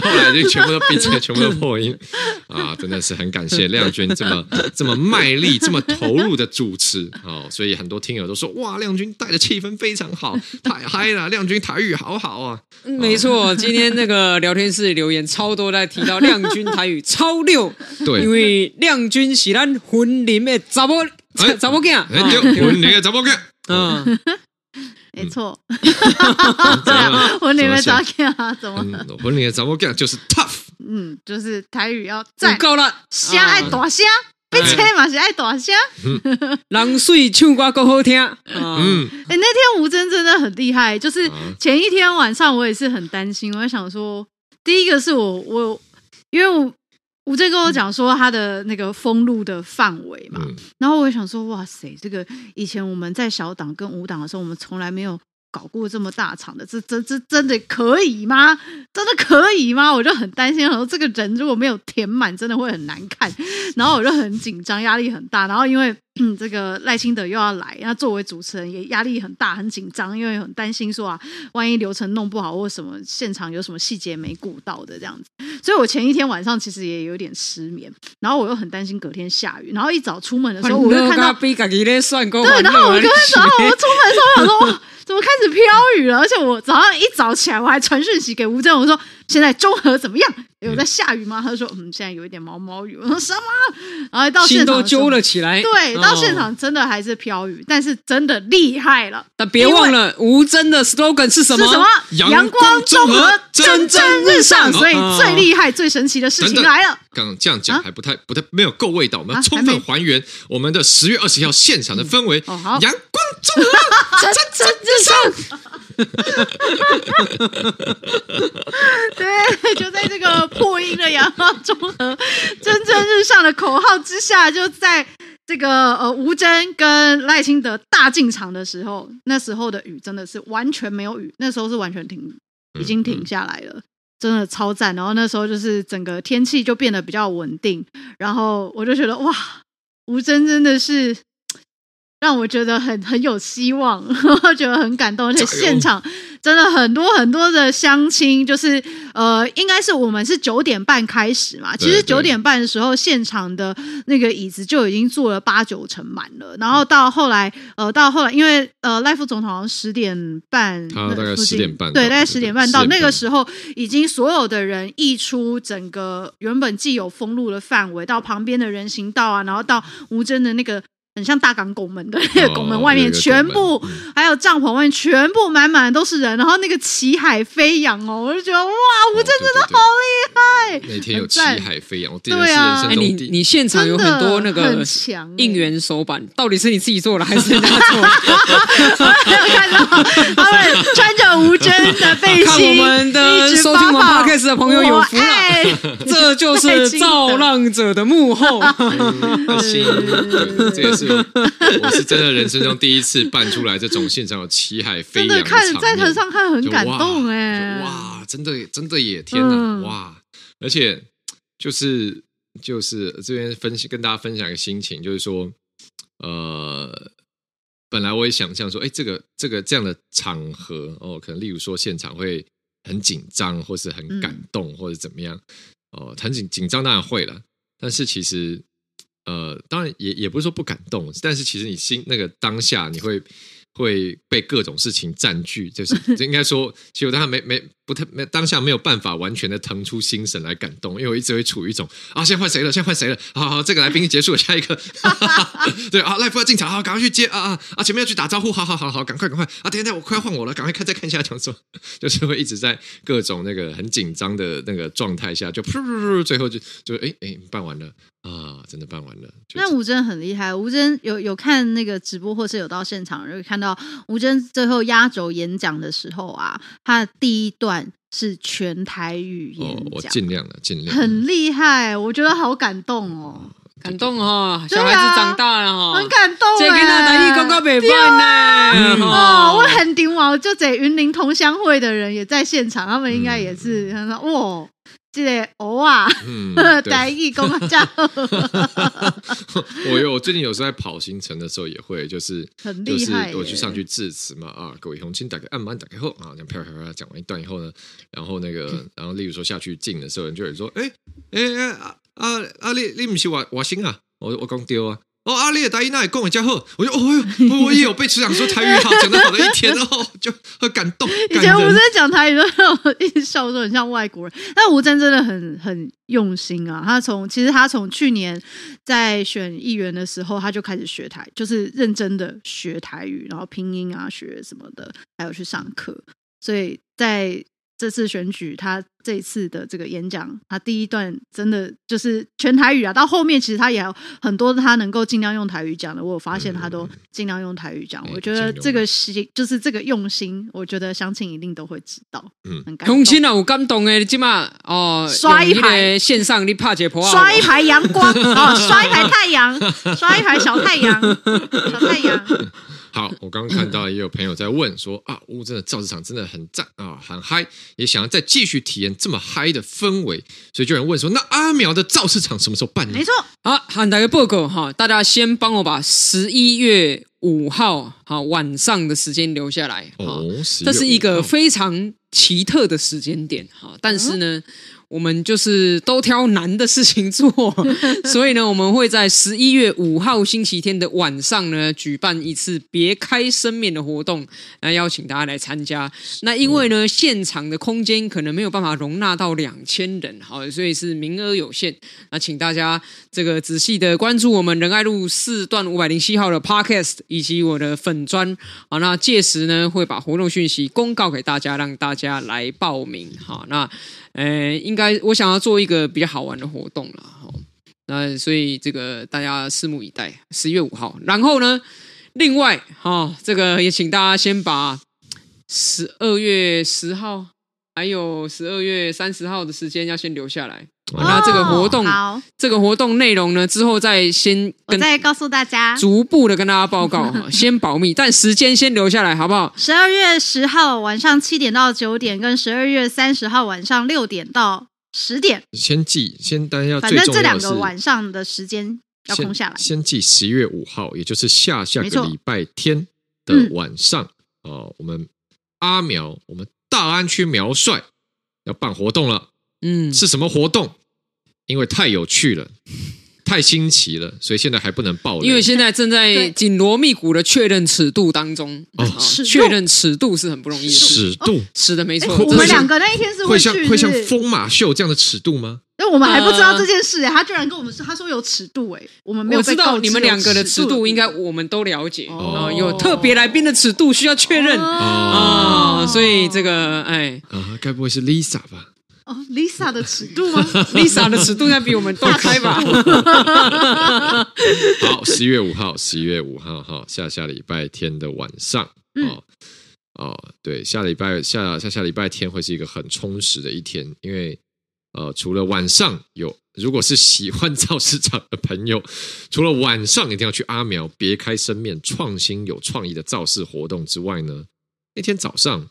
后来就全部都闭嘴，全部都破音啊！真的是很感谢亮君这么 *laughs* 这么卖力、这么投入的主持哦。所以很多听友都说：“哇，亮君带的气氛非常好，太嗨了！亮君台语好好啊。”没错，今天那个聊天室留言超多，在提到亮君台语超六。对，因为亮君是咱婚礼的查某查某囝，哎，婚礼的查某囝，嗯。没错，对啊，婚礼的查某囝啊，怎么？婚礼的查某囝就是 tough，嗯，就是台语要赞。够了，声爱大声，并且嘛是爱大声，人水唱歌够好听，嗯，哎，那天吴峥真的很厉害，就是前一天晚上我也是很担心，我在想说，第一个是我我因为我。吴峥跟我讲说他的那个封路的范围嘛，嗯、然后我也想说，哇塞，这个以前我们在小党跟五党的时候，我们从来没有搞过这么大场的，这这这真的可以吗？真的可以吗？我就很担心，说这个人如果没有填满，真的会很难看。然后我就很紧张，压力很大。然后因为。嗯，这个赖清德又要来，那作为主持人也压力很大，很紧张，因为很担心说啊，万一流程弄不好或什么，现场有什么细节没顾到的这样子。所以我前一天晚上其实也有点失眠，然后我又很担心隔天下雨，然后一早出门的时候我就看到，对，然后我隔天早上我出门的时候我想说，哇，怎么开始飘雨了？而且我早上一早起来我还传讯息给吴镇，我说现在中和怎么样？有在下雨吗？他就说，嗯，现在有一点毛毛雨。我说什么？然后到现场都揪了起来，对。到现场真的还是飘雨，但是真的厉害了。但别忘了吴真的 slogan 是什么？是什么？阳光综合蒸蒸日上。所以最厉害、最神奇的事情来了。刚刚这样讲还不太、不太没有够味道。我们要充分还原我们的十月二十号现场的氛围。阳光综合蒸蒸日上。*laughs* 对，就在这个破音的阳光中和蒸蒸日上的口号之下，就在。这个呃，吴峥跟赖清德大进场的时候，那时候的雨真的是完全没有雨，那时候是完全停，已经停下来了，真的超赞。然后那时候就是整个天气就变得比较稳定，然后我就觉得哇，吴峥真的是让我觉得很很有希望，我 *laughs* 觉得很感动，而且现场。真的很多很多的相亲，就是呃，应该是我们是九点半开始嘛。其实九点半的时候，现场的那个椅子就已经坐了八九成满了。然后到后来，呃，到后来，因为呃，赖副总统好像十点半，他大概十点半，对，大概十点半到那个时候，已经所有的人溢出整个原本既有封路的范围，到旁边的人行道啊，然后到吴真的那个。很像大港拱门的那个拱门外面，全部还有帐篷外面全部满满的都是人，然后那个旗海飞扬哦，我就觉得哇，吴峥真的好厉害。每天有旗海飞扬，对啊，哎，你你现场有很多那个应援手板，到底是你自己做的还是人家做的？*laughs* 没有看到他们穿着吴峥的背心，*laughs* 看我们的收听我们 Podcast 的朋友有福了，这就是造浪者的幕后。*laughs* 这也是。我是真的人生中第一次办出来这种现场有旗海飞扬的场面，看在台上看很感动哎，哇，真的真的也天哪，嗯、哇！而且就是就是这边分析跟大家分享一个心情，就是说，呃，本来我也想象说，哎，这个这个这样的场合哦，可能例如说现场会很紧张，或是很感动，或者怎么样哦，很紧紧张当然会了，但是其实。呃，当然也也不是说不感动，但是其实你心那个当下你会会被各种事情占据，就是就 *laughs* 应该说，其实我当下没没不太没当下没有办法完全的腾出心神来感动，因为我一直会处于一种啊，现在换谁了？现在换谁了？好好，这个来宾结束了，下一个，*laughs* *laughs* 对啊，赖夫要进场，好，赶快去接啊啊啊！前面要去打招呼，好好好好，赶快赶快啊！等一下，我快要换我了，赶快看再看一下讲座，就是会一直在各种那个很紧张的那个状态下，就噗噗噗，最后就就哎哎办完了。啊，真的办完了。那吴真很厉害，吴真有有看那个直播，或是有到现场，就看到吴峥最后压轴演讲的时候啊，他的第一段是全台语演讲，哦、我尽量了，尽量。很厉害，我觉得好感动哦，感动哦，小孩子长大了哈，很感动。这跟他台语刚刚没办呢，哦，我很顶我就这云林同乡会的人也在现场，他们应该也是，他说哇。记得偶尔，台语讲啊，加。*laughs* 我有，我最近有时候在跑行程的时候也会，就是很厉害，就是我去上去致辞嘛啊，各位乡亲，打开按完打开后啊，这样啪啪啪讲完一段以后呢，然后那个，*laughs* 然后例如说下去进的时候，人就会说，哎哎哎啊啊啊，你你不是外外省啊？我我讲对啊。哦，阿烈的台语那也跟我讲后，我就哦哟，我也有被师长说台语好，讲的好的一天哦，就很感动。以前吴峥讲台语都让我一直笑说很像外国人，但吴峥真的很很用心啊。他从其实他从去年在选议员的时候，他就开始学台，就是认真的学台语，然后拼音啊学什么的，还有去上课，所以在。这次选举，他这一次的这个演讲，他第一段真的就是全台语啊。到后面其实他也有很多他能够尽量用台语讲的，我有发现他都尽量用台语讲。我觉得这个心就是这个用心，我觉得乡亲一定都会知道。嗯，很感动。用心啊，我感动哎，起码哦，刷一排线上你怕解破刷一排阳光哦，刷一排太阳，*laughs* 刷一排小太阳，小太阳。好，我刚刚看到也有朋友在问说啊，乌镇的造纸厂真的很赞啊，很嗨，也想要再继续体验这么嗨的氛围，所以就有人问说，那阿苗的造纸厂什么时候办呢？没错，好，喊大家报告哈，大家先帮我把十一月五号好晚上的时间留下来，哦，这是一个非常奇特的时间点哈，但是呢。嗯我们就是都挑难的事情做，*laughs* 所以呢，我们会在十一月五号星期天的晚上呢，举办一次别开生面的活动，来邀请大家来参加。那因为呢，现场的空间可能没有办法容纳到两千人，好，所以是名额有限。那请大家这个仔细的关注我们仁爱路四段五百零七号的 Podcast 以及我的粉专，好，那届时呢会把活动讯息公告给大家，让大家来报名。好，那。呃，应该我想要做一个比较好玩的活动了，哈，那所以这个大家拭目以待，十一月五号。然后呢，另外哈，这个也请大家先把十二月十号还有十二月三十号的时间要先留下来。那这个活动，好，这个活动内容呢，之后再先跟再告诉大家，逐步的跟大家报告哈，*laughs* 先保密，但时间先留下来，好不好？十二月十号晚上七点到九点，跟十二月三十号晚上六点到十点，先记，先大家要，反正这两个晚上的时间要空下来。先记十一月五号，也就是下下个礼拜天的晚上哦，我们阿苗，我们大安区苗帅要办活动了，嗯，是什么活动？因为太有趣了，太新奇了，所以现在还不能爆雷。因为现在正在紧锣密鼓的确认尺度当中。哦，确认尺度是很不容易的。尺度，是的，没错。我们两个那一天是会像会像疯马秀这样的尺度吗？因为我们还不知道这件事，他居然跟我们说，他说有尺度，哎，我们没有知道你们两个的尺度，应该我们都了解哦。有特别来宾的尺度需要确认啊，所以这个哎，啊，该不会是 Lisa 吧？哦，Lisa 的尺度吗？Lisa 的尺度应该比我们大开吧？*laughs* 好，十一月五号，十一月五号哈，下下礼拜天的晚上，哦哦，对，下礼拜下下下礼拜天会是一个很充实的一天，因为呃，除了晚上有，如果是喜欢造市场的朋友，除了晚上一定要去阿苗别开生面创新有创意的造势活动之外呢，那天早上。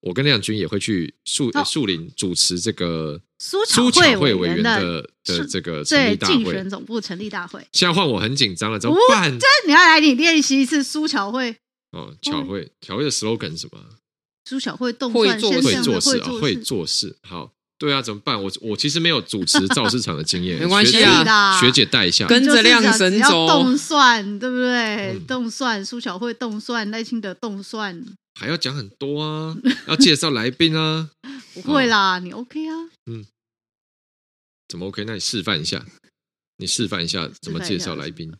我跟亮君也会去树树林主持这个苏巧慧委员的的这个成立大会，竞选总部成立大会。现在换我很紧张了，怎么办？这你要来，你练习一次苏巧慧。哦，巧慧，巧慧的 slogan 是什么？苏巧慧动会做会做事啊，会做事。好，对啊，怎么办？我我其实没有主持造市场的经验，*laughs* 没关系啊，学姐带一下，跟着亮神走。动算对不对？动算苏巧慧动算赖清德动算。还要讲很多啊，*laughs* 要介绍来宾啊，不会啦，你 OK 啊？嗯，怎么 OK？那你示范一下，你示范一下怎么介绍来宾？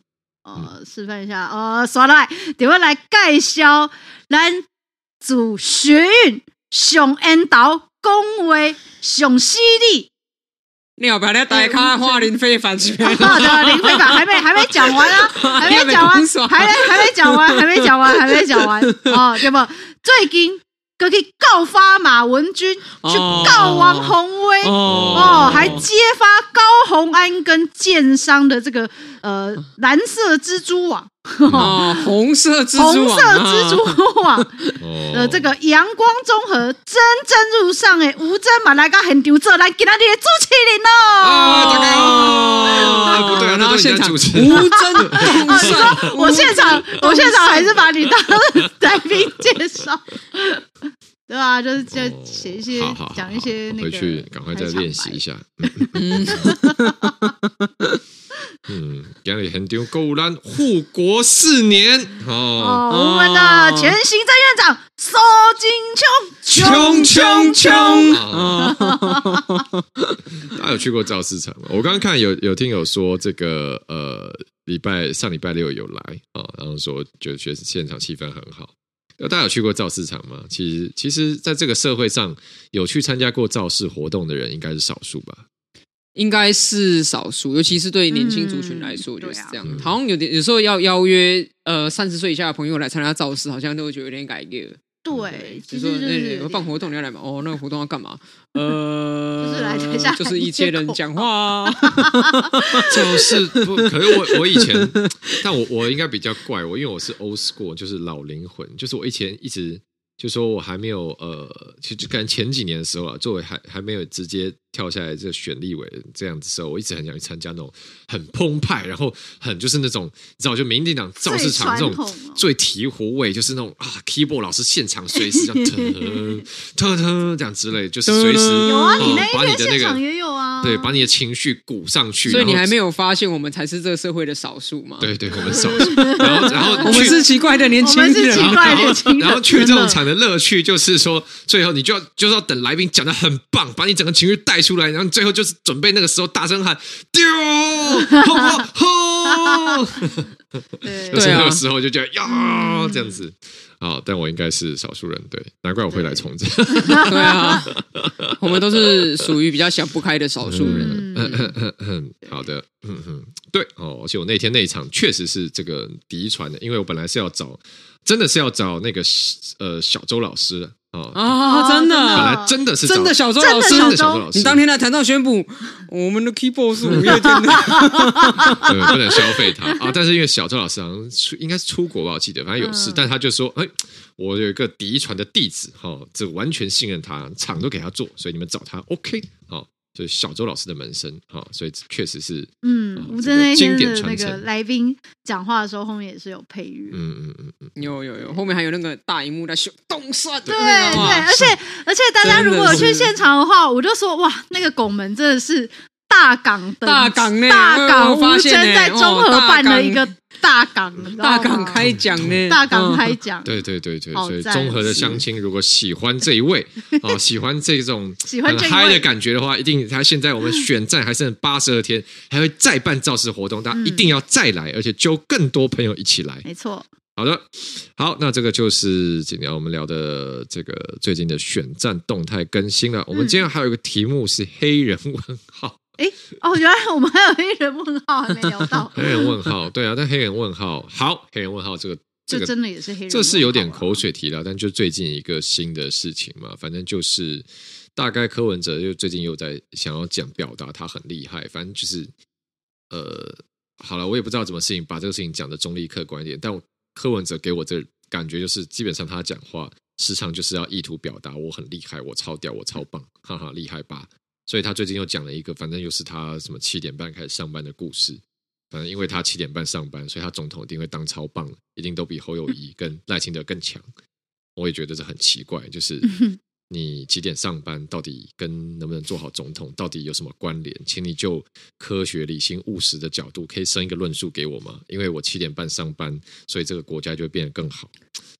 呃，示范一下，呃，刷来，点位来介绍咱主学运上引导讲话上犀利。你要不要来打卡花林非凡？*laughs* 好的，林非凡还没还没讲完啊，还没讲完，*laughs* 还没还没讲完，还没讲完，还没讲完哦，对不？最近可以告发马文君，去告王宏威哦，还揭发高鸿安跟建商的这个呃蓝色蜘蛛网。哦，红色蜘蛛网，红色蜘蛛网，呃，这个阳光综合蒸蒸入上诶，吴峥马来个很丢这来给他的朱启林哦，不对啊，那现场吴峥，你说我现场，我现场还是把你当来宾介绍，对啊，就是就写一些，讲一些那个，回去赶快再练习一下。*laughs* 嗯，今日很丢够烂，护国四年哦，哦。我们的前行政院长苏金琼，琼琼琼，*laughs* 大家有去过造市场吗？我刚刚看有有听友说这个呃礼拜上礼拜六有来啊，然后说就觉得现场气氛很好。大家有去过造市场吗？其实其实在这个社会上有去参加过造势活动的人应该是少数吧。应该是少数，尤其是对年轻族群来说就是这样。嗯啊、好像有点有时候要邀约呃三十岁以下的朋友来参加造势，好像都会觉得有点改变。对，就说那个办活动你要来吗？哦，那个活动要干嘛？*laughs* 呃，就是来台下，就是一些人讲话啊。*laughs* 就是不，可是我我以前，*laughs* 但我我应该比较怪我，因为我是 old school，就是老灵魂，就是我以前一直。就说我还没有呃，其实就可能前几年的时候啊，作为还还没有直接跳下来这个选立委这样子的时候，我一直很想去参加那种很澎湃，然后很就是那种你知道，就民进党造势场这种最醍醐味，就是那种啊，keyboard 老师现场随时这样腾腾腾这样之类，就是随时有啊，你那一天现场也有啊，对，把你的情绪鼓上去。所以你还没有发现我们才是这个社会的少数吗？对对，我们少数。然后然后 *laughs* 我们是奇怪的年轻人，奇怪的年轻人，然后去这种场。的乐趣就是说，最后你就要就是要等来宾讲的很棒，把你整个情绪带出来，然后最后就是准备那个时候大声喊丢，吼吼，就是那个时候就觉得呀这样子啊，但我应该是少数人，对，难怪我会来从政，*laughs* 对啊，*laughs* 我们都是属于比较想不开的少数人，嗯嗯嗯嗯，好的，嗯嗯，对哦，而且我那天那一场确实是这个嫡传的，因为我本来是要找。真的是要找那个呃小周老师的哦啊，真的，本来真的是真的小周老师，真的小周老师，你当天来台上宣布，我们的 keyboard 是五月天的，*laughs* 对，不能消费他啊。但是因为小周老师好像出应该是出国吧，我记得反正有事，但他就说，哎，我有一个嫡传的弟子哈，这完全信任他，厂都给他做，所以你们找他 OK 好。就小周老师的门生哈，所以确实是嗯，吴尊那天的那个来宾讲话的时候，后面也是有配乐，嗯嗯嗯嗯，有有有，后面还有那个大荧幕在秀动算，对对，而且而且大家如果有去现场的话，我就说哇，那个拱门真的是大港的大港大港吴峥在中和办了一个大港，大港开讲呢，大港开讲，对对对对，所以综合的相亲如果喜欢这一位哦，喜欢这种 *laughs* 很嗨的感觉的话，一定他现在我们选战还剩八十二天，还会再办造势活动，大家一定要再来，而且揪更多朋友一起来，没错。好的，好，那这个就是今天我们聊的这个最近的选战动态更新了。我们今天还有一个题目是黑人问号。哎，哦，原来我们还有黑人问号还没聊到。*laughs* 黑人问号，对啊，但黑人问号，好，黑人问号，这个这个真的也是黑人，这是有点口水题了，但就最近一个新的事情嘛，反正就是大概柯文哲就最近又在想要讲表达他很厉害，反正就是呃，好了，我也不知道怎么事情把这个事情讲的中立客观一点，但我。柯文哲给我这感觉就是，基本上他讲话时常就是要意图表达我很厉害，我超屌，我超棒，哈哈，厉害吧？所以他最近又讲了一个，反正又是他什么七点半开始上班的故事。反正因为他七点半上班，所以他总统一定会当超棒，一定都比侯友谊跟赖清德更强。我也觉得这很奇怪，就是。你几点上班？到底跟能不能做好总统到底有什么关联？请你就科学、理性、务实的角度，可以生一个论述给我吗？因为我七点半上班，所以这个国家就会变得更好，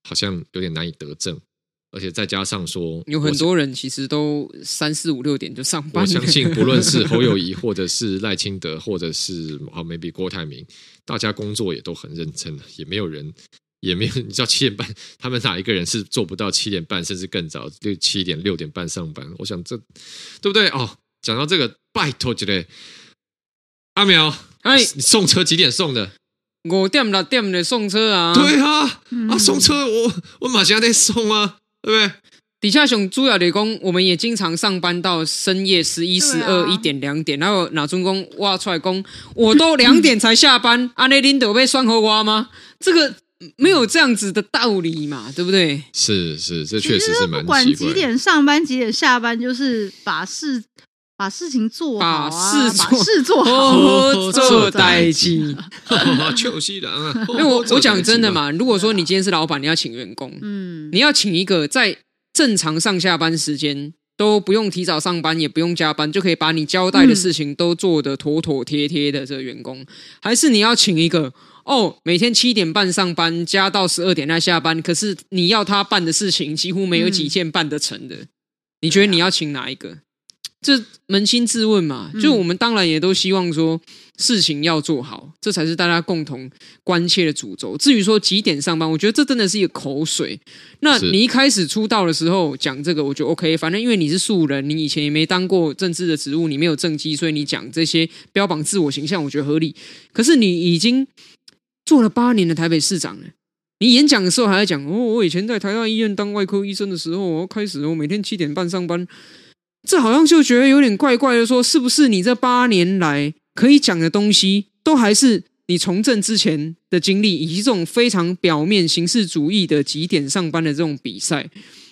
好像有点难以得证。而且再加上说，有很多人其实都三四五六点就上班。我相信，不论是 *laughs* 侯友宜，或者是赖清德，或者是啊 maybe 郭台铭，大家工作也都很认真，也没有人。也没有，你知道七点半，他们哪一个人是做不到七点半，甚至更早，六七点六点半上班？我想这对不对？哦，讲到这个，拜托之类，阿苗，哎，你送车几点送的？五点六点的送车啊？对啊，嗯、啊，送车我我马上在送啊，对不对？底下熊主要的工，我们也经常上班到深夜十一、十二、一点、两点，然后哪中工挖出来工，我都 *laughs* 两点才下班，阿内林德被双河挖吗？这个。没有这样子的道理嘛，对不对？是是，这确实是蛮奇怪。不管几点上班，几点下班，就是把事把事情做好啊，把事做好，做代机。*laughs* 就是人啊，*laughs* 因为我我讲真的嘛，如果说你今天是老板，你要请员工，嗯，你要请一个在正常上下班时间都不用提早上班，也不用加班，就可以把你交代的事情都做得妥妥帖帖的这个员工，还是你要请一个？哦，每天七点半上班，加到十二点再下班。可是你要他办的事情，几乎没有几件办得成的。嗯、你觉得你要请哪一个？这扪心自问嘛。就我们当然也都希望说事情要做好，这才是大家共同关切的主轴。至于说几点上班，我觉得这真的是一个口水。那你一开始出道的时候讲这个，我觉得 OK。反正因为你是素人，你以前也没当过政治的职务，你没有政绩，所以你讲这些标榜自我形象，我觉得合理。可是你已经。做了八年的台北市长了，你演讲的时候还在讲哦，我以前在台大医院当外科医生的时候，我开始我每天七点半上班，这好像就觉得有点怪怪的。说是不是你这八年来可以讲的东西，都还是你从政之前的经历，以及这种非常表面形式主义的几点上班的这种比赛？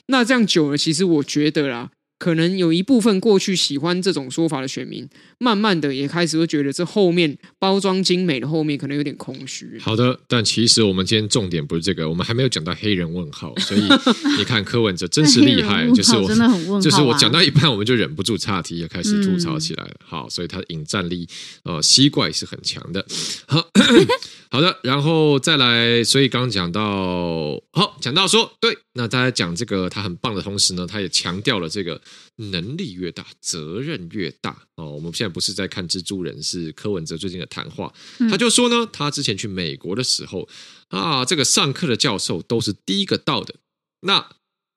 那这样久了，其实我觉得啦。可能有一部分过去喜欢这种说法的选民，慢慢的也开始会觉得这后面包装精美的后面可能有点空虚。好的，但其实我们今天重点不是这个，我们还没有讲到黑人问号，所以 *laughs* 你看柯文哲真是厉害，就是我真的很问号，就是我讲到一半我们就忍不住岔题，也开始吐槽起来了。嗯、好，所以他的引战力呃吸怪是很强的。好，*coughs* 好的，然后再来，所以刚刚讲到，好，讲到说对，那大家讲这个他很棒的同时呢，他也强调了这个。能力越大，责任越大哦。我们现在不是在看蜘蛛人，是柯文哲最近的谈话。他就说呢，他之前去美国的时候啊，这个上课的教授都是第一个到的，那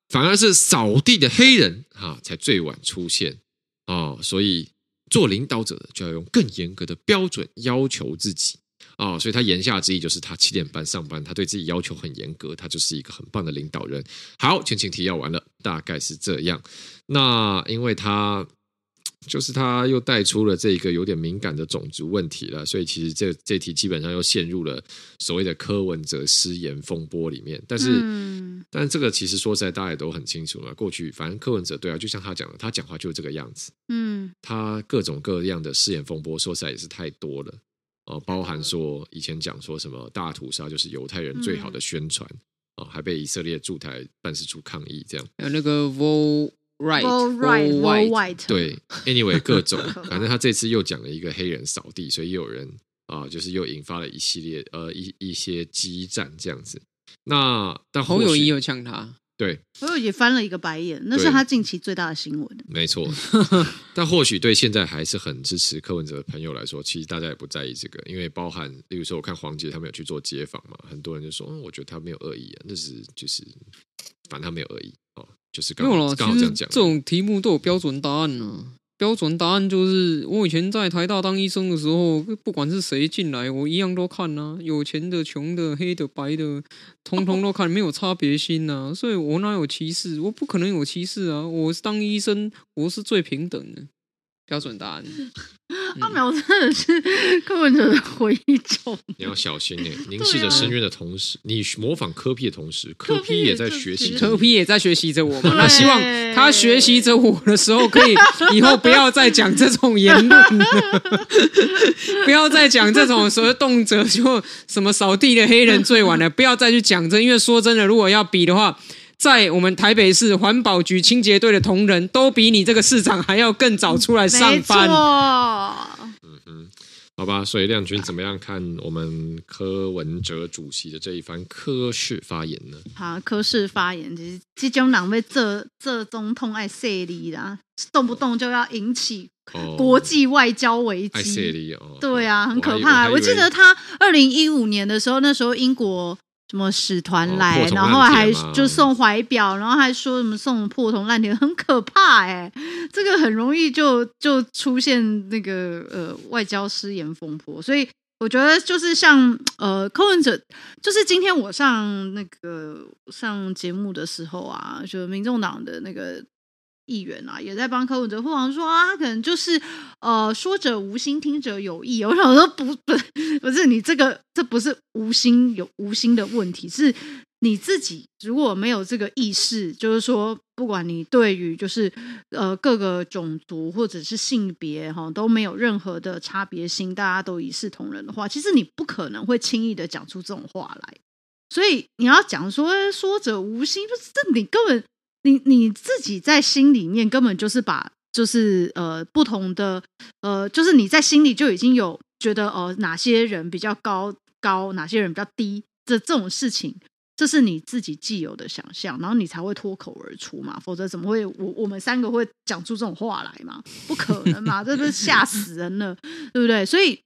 反而是扫地的黑人啊才最晚出现啊。所以做领导者的就要用更严格的标准要求自己。哦，所以他言下之意就是他七点半上班，他对自己要求很严格，他就是一个很棒的领导人。好，前情提要完了，大概是这样。那因为他就是他又带出了这个有点敏感的种族问题了，所以其实这这题基本上又陷入了所谓的柯文哲失言风波里面。但是，嗯、但是这个其实说实在，大家也都很清楚了。过去反正柯文哲对啊，就像他讲的，他讲话就是这个样子。嗯，他各种各样的失言风波，说实在也是太多了。哦，包含说以前讲说什么大屠杀就是犹太人最好的宣传，哦，还被以色列驻台办事处抗议，这样还。有那个 Vol Right，Vol Right，Vol White，对，Anyway，*laughs* 各种，*laughs* 反正他这次又讲了一个黑人扫地，所以又有人啊，就是又引发了一系列呃一一些激战这样子。那但侯友宜有呛他。对，侯友宜翻了一个白眼，那是他近期最大的新闻。没错，*laughs* 但或许对现在还是很支持柯文哲的朋友来说，其实大家也不在意这个，因为包含，例如说，我看黄杰他们有去做街访嘛，很多人就说，嗯，我觉得他没有恶意啊，那是就是，反正他没有恶意哦，就是刚好刚好这样讲，这种题目都有标准答案呢、啊。标准答案就是，我以前在台大当医生的时候，不管是谁进来，我一样都看呐、啊，有钱的、穷的、黑的、白的，通通都看，没有差别心呐、啊。所以我哪有歧视？我不可能有歧视啊！我是当医生，我是最平等的。标准答案。*laughs* 阿苗真的是柯文哲的回忆中，你要小心哎！*laughs* 凝视着深渊的同时，你模仿柯 P 的同时，柯 P 也在学习，柯 P 也在学习着我嘛。那希望他学习着我的时候，可以以后不要再讲这种言论了，*laughs* 不要再讲这种所谓动辄就什么扫地的黑人最晚了，不要再去讲这，因为说真的，如果要比的话。在我们台北市环保局清洁队的同仁，都比你这个市长还要更早出来上班。没错。嗯哼，好吧，所以亮君怎么样看我们柯文哲主席的这一番科室发言呢？好，科室发言其实这种人被这这总统爱势力啦，动不动就要引起国际外交危机。爱势力哦，对啊，很可怕。我，我记得他二零一五年的时候，那时候英国。什么使团来，然后还就送怀表，然后还说什么送破铜烂铁，*laughs* 很可怕哎、欸，这个很容易就就出现那个呃外交失言风波，所以我觉得就是像呃柯文哲，就是今天我上那个上节目的时候啊，就民众党的那个。议员啊，也在帮柯文哲护航，说啊，可能就是呃，说者无心，听者有意。*laughs* 我想说不，不不不是你这个，这不是无心有无心的问题，是你自己如果没有这个意识，就是说，不管你对于就是呃各个种族或者是性别哈都没有任何的差别心，大家都一视同仁的话，其实你不可能会轻易的讲出这种话来。所以你要讲说说者无心，就是这你根本。你你自己在心里面根本就是把就是呃不同的呃就是你在心里就已经有觉得呃哪些人比较高高哪些人比较低这这种事情，这是你自己既有的想象，然后你才会脱口而出嘛，否则怎么会我我们三个会讲出这种话来嘛？不可能嘛，这不是吓死人了，对不对？所以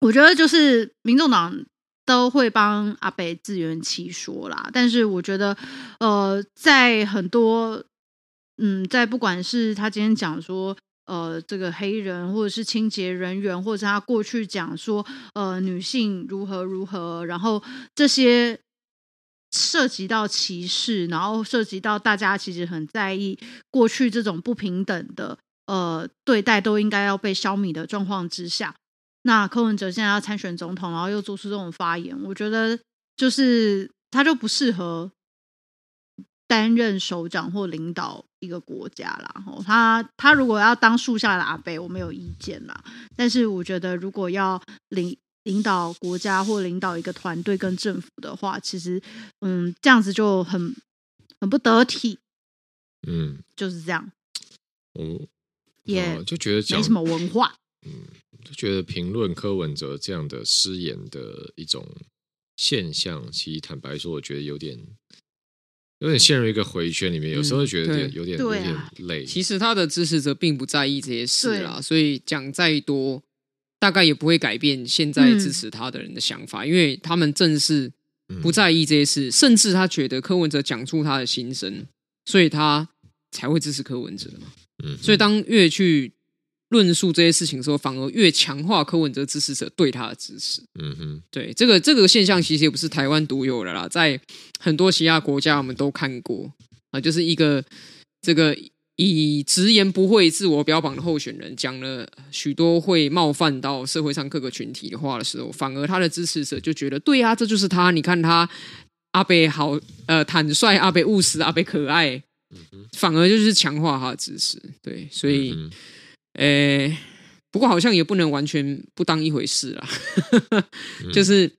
我觉得就是民众党。都会帮阿北自圆其说啦，但是我觉得，呃，在很多，嗯，在不管是他今天讲说，呃，这个黑人或者是清洁人员，或者他过去讲说，呃，女性如何如何，然后这些涉及到歧视，然后涉及到大家其实很在意过去这种不平等的呃对待，都应该要被消弭的状况之下。那柯文哲现在要参选总统，然后又做出这种发言，我觉得就是他就不适合担任首长或领导一个国家啦。他他如果要当树下的阿贝，我没有意见啦。但是我觉得如果要领领导国家或领导一个团队跟政府的话，其实嗯这样子就很很不得体。嗯，就是这样。嗯，也就觉得没什么文化。嗯，就觉得评论柯文哲这样的失言的一种现象，其实坦白说，我觉得有点有点陷入一个回圈里面。有时候会觉得有点有点有点累。其实他的支持者并不在意这些事啦，所以讲再多，大概也不会改变现在支持他的人的想法，因为他们正是不在意这些事，甚至他觉得柯文哲讲出他的心声，所以他才会支持柯文哲嘛。嗯，所以当越去。论述这些事情的时候，反而越强化柯文哲支持者对他的支持。嗯哼，对这个这个现象，其实也不是台湾独有的啦，在很多其他国家我们都看过啊，就是一个这个以直言不讳自我标榜的候选人，讲了许多会冒犯到社会上各个群体的话的时候，反而他的支持者就觉得，对啊，这就是他，你看他阿北好，呃，坦率，阿北务实，阿北可爱，反而就是强化他的支持。对，所以。嗯诶，不过好像也不能完全不当一回事啦，*laughs* 就是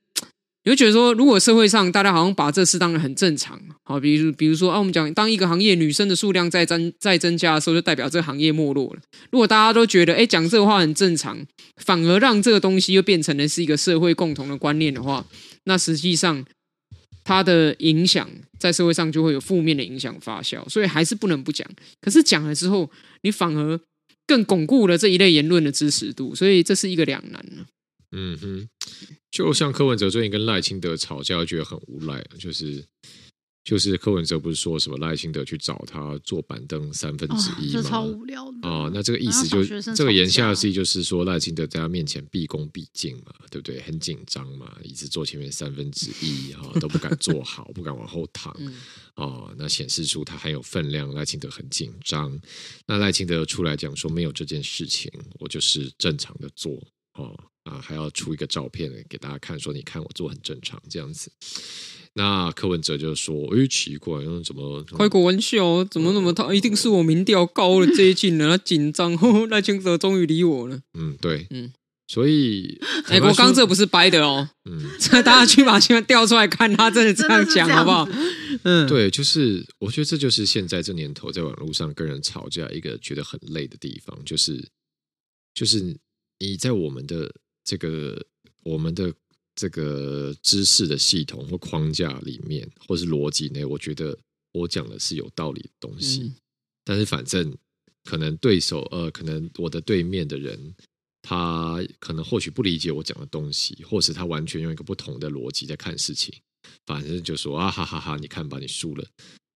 你会觉得说，如果社会上大家好像把这事当得很正常，好，比如比如说啊，我们讲当一个行业女生的数量在增在增加的时候，就代表这个行业没落了。如果大家都觉得哎讲这个话很正常，反而让这个东西又变成了是一个社会共同的观念的话，那实际上它的影响在社会上就会有负面的影响发酵，所以还是不能不讲。可是讲了之后，你反而更巩固了这一类言论的支持度，所以这是一个两难呢。嗯哼，就像柯文哲最近跟赖清德吵架，觉得很无赖，就是就是柯文哲不是说什么赖清德去找他坐板凳三分之一吗？哦、超无聊的哦，那这个意思就这个言下之意就是说赖清德在他面前毕恭毕敬嘛，对不对？很紧张嘛，一直坐前面三分之一哈都不敢坐 *laughs* 好，不敢往后躺哦，那显示出他很有分量。赖清德很紧张，那赖清德出来讲说没有这件事情，我就是正常的坐哦。啊，还要出一个照片给大家看，说你看我做很正常这样子。那柯文哲就说：“哎，奇怪，怎么开个玩笑？怎么怎么他一定是我民调高了接近了，他紧张。赖清德终于理我了。”嗯，对，嗯，所以哎，我刚这不是掰的哦。嗯，这 *laughs* 大家去把新闻调出来看，他真的这样讲好不好？嗯，对，就是我觉得这就是现在这年头在网络上跟人吵架一个觉得很累的地方，就是就是你在我们的。这个我们的这个知识的系统或框架里面，或是逻辑内，我觉得我讲的是有道理的东西。嗯、但是反正可能对手呃，可能我的对面的人，他可能或许不理解我讲的东西，或是他完全用一个不同的逻辑在看事情。反正就说啊哈哈哈，你看吧，你输了。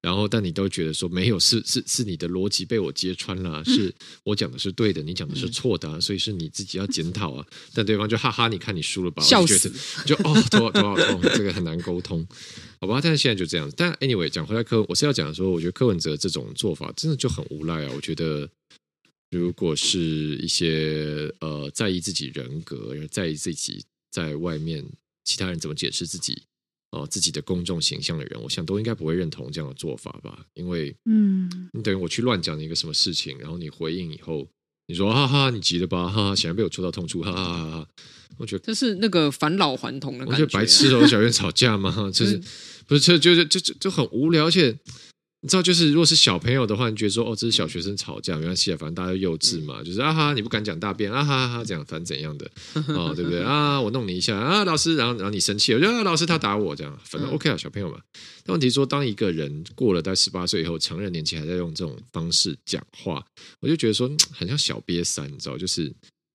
然后，但你都觉得说没有，是是是你的逻辑被我揭穿了，是我讲的是对的，你讲的是错的，啊，所以是你自己要检讨啊。但对方就哈哈，你看你输了吧？笑死！*laughs* 就哦，头好头好痛，这个很难沟通，好吧？但是现在就这样子。但 anyway，讲回来柯，我是要讲说，我觉得柯文哲这种做法真的就很无赖啊。我觉得，如果是一些呃在意自己人格，在意自己在外面其他人怎么解释自己。哦，自己的公众形象的人，我想都应该不会认同这样的做法吧？因为，嗯，你等于我去乱讲一个什么事情，然后你回应以后，你说哈哈，你急了吧？哈哈，显然被我戳到痛处，哈哈哈哈！我觉得这是那个返老还童的感觉，啊，我觉得白痴哦，小院吵架吗？*laughs* 这是不是，就就就就就很无聊，而且。你知道，就是如果是小朋友的话，你觉得说哦，这是小学生吵架没关系啊，反正大家都幼稚嘛，就是啊哈，你不敢讲大便啊哈哈，这样反正怎样的哦，对不对啊？我弄你一下啊，老师，然后然后你生气了，我觉得啊，老师他打我这样，反正 OK 啊，小朋友嘛。但问题是说，当一个人过了在十八岁以后，成人年纪还在用这种方式讲话，我就觉得说很像小瘪三，你知道，就是。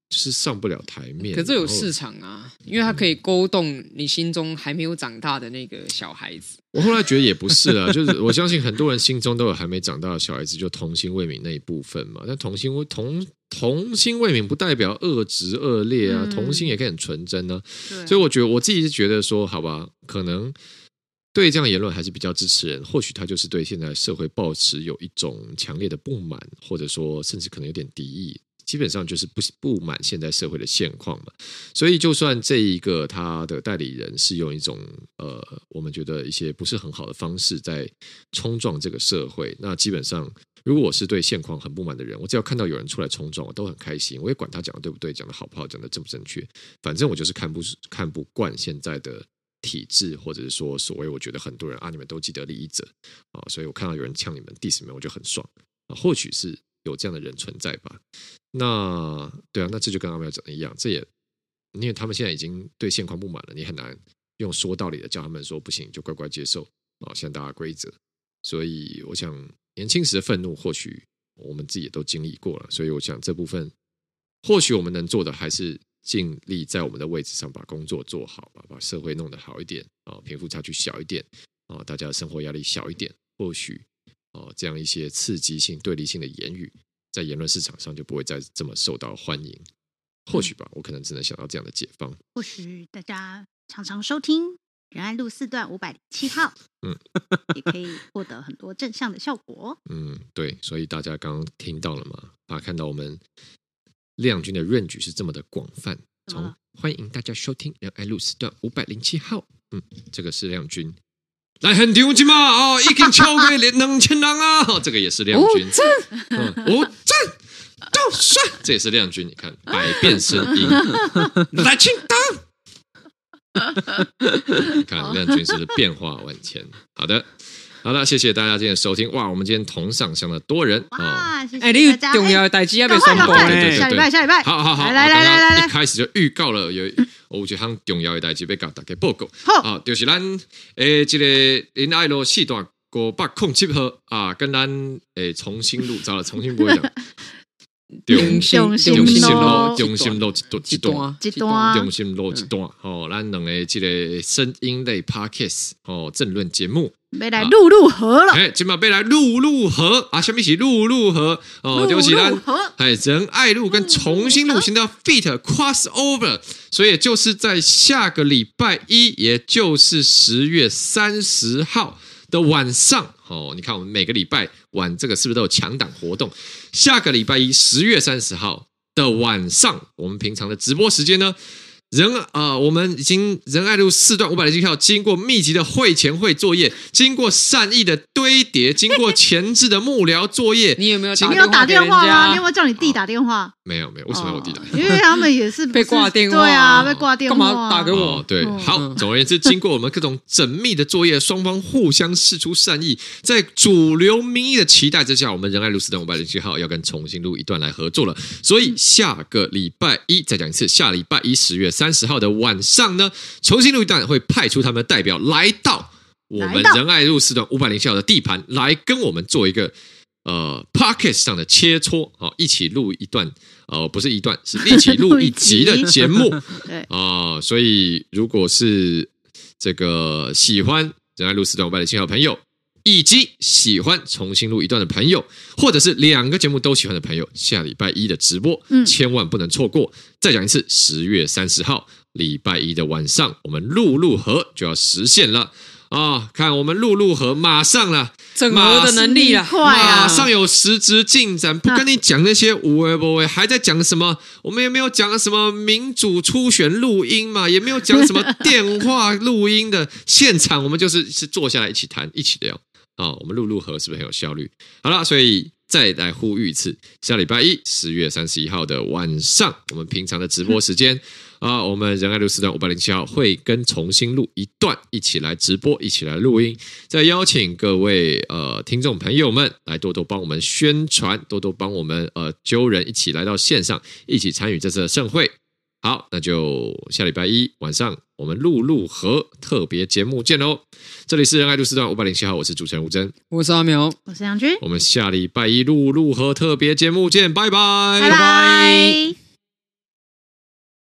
就是上不了台面，可这有市场啊，因为它可以勾动你心中还没有长大的那个小孩子。我后来觉得也不是啊，就是我相信很多人心中都有还没长大的小孩子，就童心未泯那一部分嘛。但童心未童童心未泯不代表恶直恶劣啊，童心也可以很纯真呢、啊。所以我觉得我自己是觉得说，好吧，可能对这样言论还是比较支持人。或许他就是对现在社会抱持有一种强烈的不满，或者说甚至可能有点敌意。基本上就是不不满现在社会的现况嘛，所以就算这一个他的代理人是用一种呃，我们觉得一些不是很好的方式在冲撞这个社会，那基本上如果我是对现况很不满的人，我只要看到有人出来冲撞，我都很开心，我也管他讲的对不对，讲的好不好，讲的正不正确，反正我就是看不看不惯现在的体制，或者是说所谓我觉得很多人啊，你们都既得利益者啊，所以我看到有人呛你们 diss 你们，我就很爽啊，或许是。有这样的人存在吧？那对啊，那这就跟阿苗讲的一样，这也因为他们现在已经对现况不满了，你很难用说道理的叫他们说不行就乖乖接受啊，现在大家规则。所以我想，年轻时的愤怒或许我们自己也都经历过了，所以我想这部分或许我们能做的还是尽力在我们的位置上把工作做好吧，把社会弄得好一点啊，贫富差距小一点啊，大家的生活压力小一点，或许。哦，这样一些刺激性、对立性的言语，在言论市场上就不会再这么受到欢迎。或许吧，我可能只能想到这样的解放。或许大家常常收听仁爱路四段五百零七号，*laughs* 嗯，也可以获得很多正向的效果。嗯，对，所以大家刚刚听到了吗？大家看到我们亮君的 range 是这么的广泛，从欢迎大家收听仁爱路四段五百零七号，嗯，这个是亮君。来很丢金嘛哦，已经超过两千人啊！这个也是亮君，嗯，五赞都帅，这也是亮君。你看 *laughs* 百变声音，来请到看亮君是不是变化万千？好的。好了，谢谢大家今天的收听。哇，我们今天同上相的多人啊！谢谢哎，你重要的代志要被宣布呢？下礼拜，下礼拜，好好好，来来来来来，一开始就预告了有有一项重要的代志要甲大家报告。好，就是咱诶，即个林爱路四段五百空七号啊，跟咱诶重新录，找了重新播一下。*laughs* 中心路，中心路，中心路一段，一段，中心路一段。哦，咱两个这个声音类 Podcast 哦，政论节目。要来陆陆河了，哎，今嘛要来陆陆河。啊，什么是陆陆河？哦，就是咱哎仁爱路跟重新路现在要 feat cross over，所以就是在下个礼拜一，也就是十月三十号的晚上，哦，你看我们每个礼拜晚这个是不是都有抢档活动？下个礼拜一，十月三十号的晚上，我们平常的直播时间呢？仁啊、呃，我们已经仁爱路四段五百零七票，经过密集的会前会作业，经过善意的堆叠，经过前置的幕僚作业，你有没有打你有打电话吗？你有没有叫你弟打电话？没有没有，为什么要我弟打？因为他们也是 *laughs* 被挂电话，对啊，被挂电话，干嘛打给我？哦、对，好，总而言之，经过我们各种缜密的作业，双方互相试出善意，在主流民意的期待之下，我们仁爱路四段五百零七号要跟重新录一段来合作了。所以下个礼拜一再讲一次，下礼拜一十月三十号的晚上呢，重新录一段会派出他们的代表来到我们仁爱路四段五百零七号的地盘，来跟我们做一个呃 Podcast 上的切磋，好，一起录一段，呃，不是一段，是一起录一集的 *laughs* 节目，*laughs* 对啊、呃，所以如果是这个喜欢仁爱路四段五百零七号的朋友。以及喜欢重新录一段的朋友，或者是两个节目都喜欢的朋友，下礼拜一的直播，嗯，千万不能错过。再讲一次，十月三十号礼拜一的晚上，我们陆陆河就要实现了啊、哦！看我们陆陆河马上了，整合的能力了，马上有实质进展。不跟你讲那些无为不为，还在讲什么？我们也没有讲什么民主初选录音嘛，也没有讲什么电话录音的现场，我们就是是坐下来一起谈，一起聊。啊、哦，我们陆陆河是不是很有效率？好了，所以再来呼吁一次，下礼拜一十月三十一号的晚上，我们平常的直播时间啊、我们仁爱路四段五百零七号会跟重新录一段，一起来直播，一起来录音，再邀请各位呃听众朋友们来多多帮我们宣传，多多帮我们呃揪人一起来到线上，一起参与这次的盛会。好，那就下礼拜一晚上，我们陆陆河特别节目见喽！这里是仁爱路四段五百零七号，我是主持人吴真，我是阿苗，我是杨军，我们下礼拜一陆陆河特别节目见，拜拜，拜拜。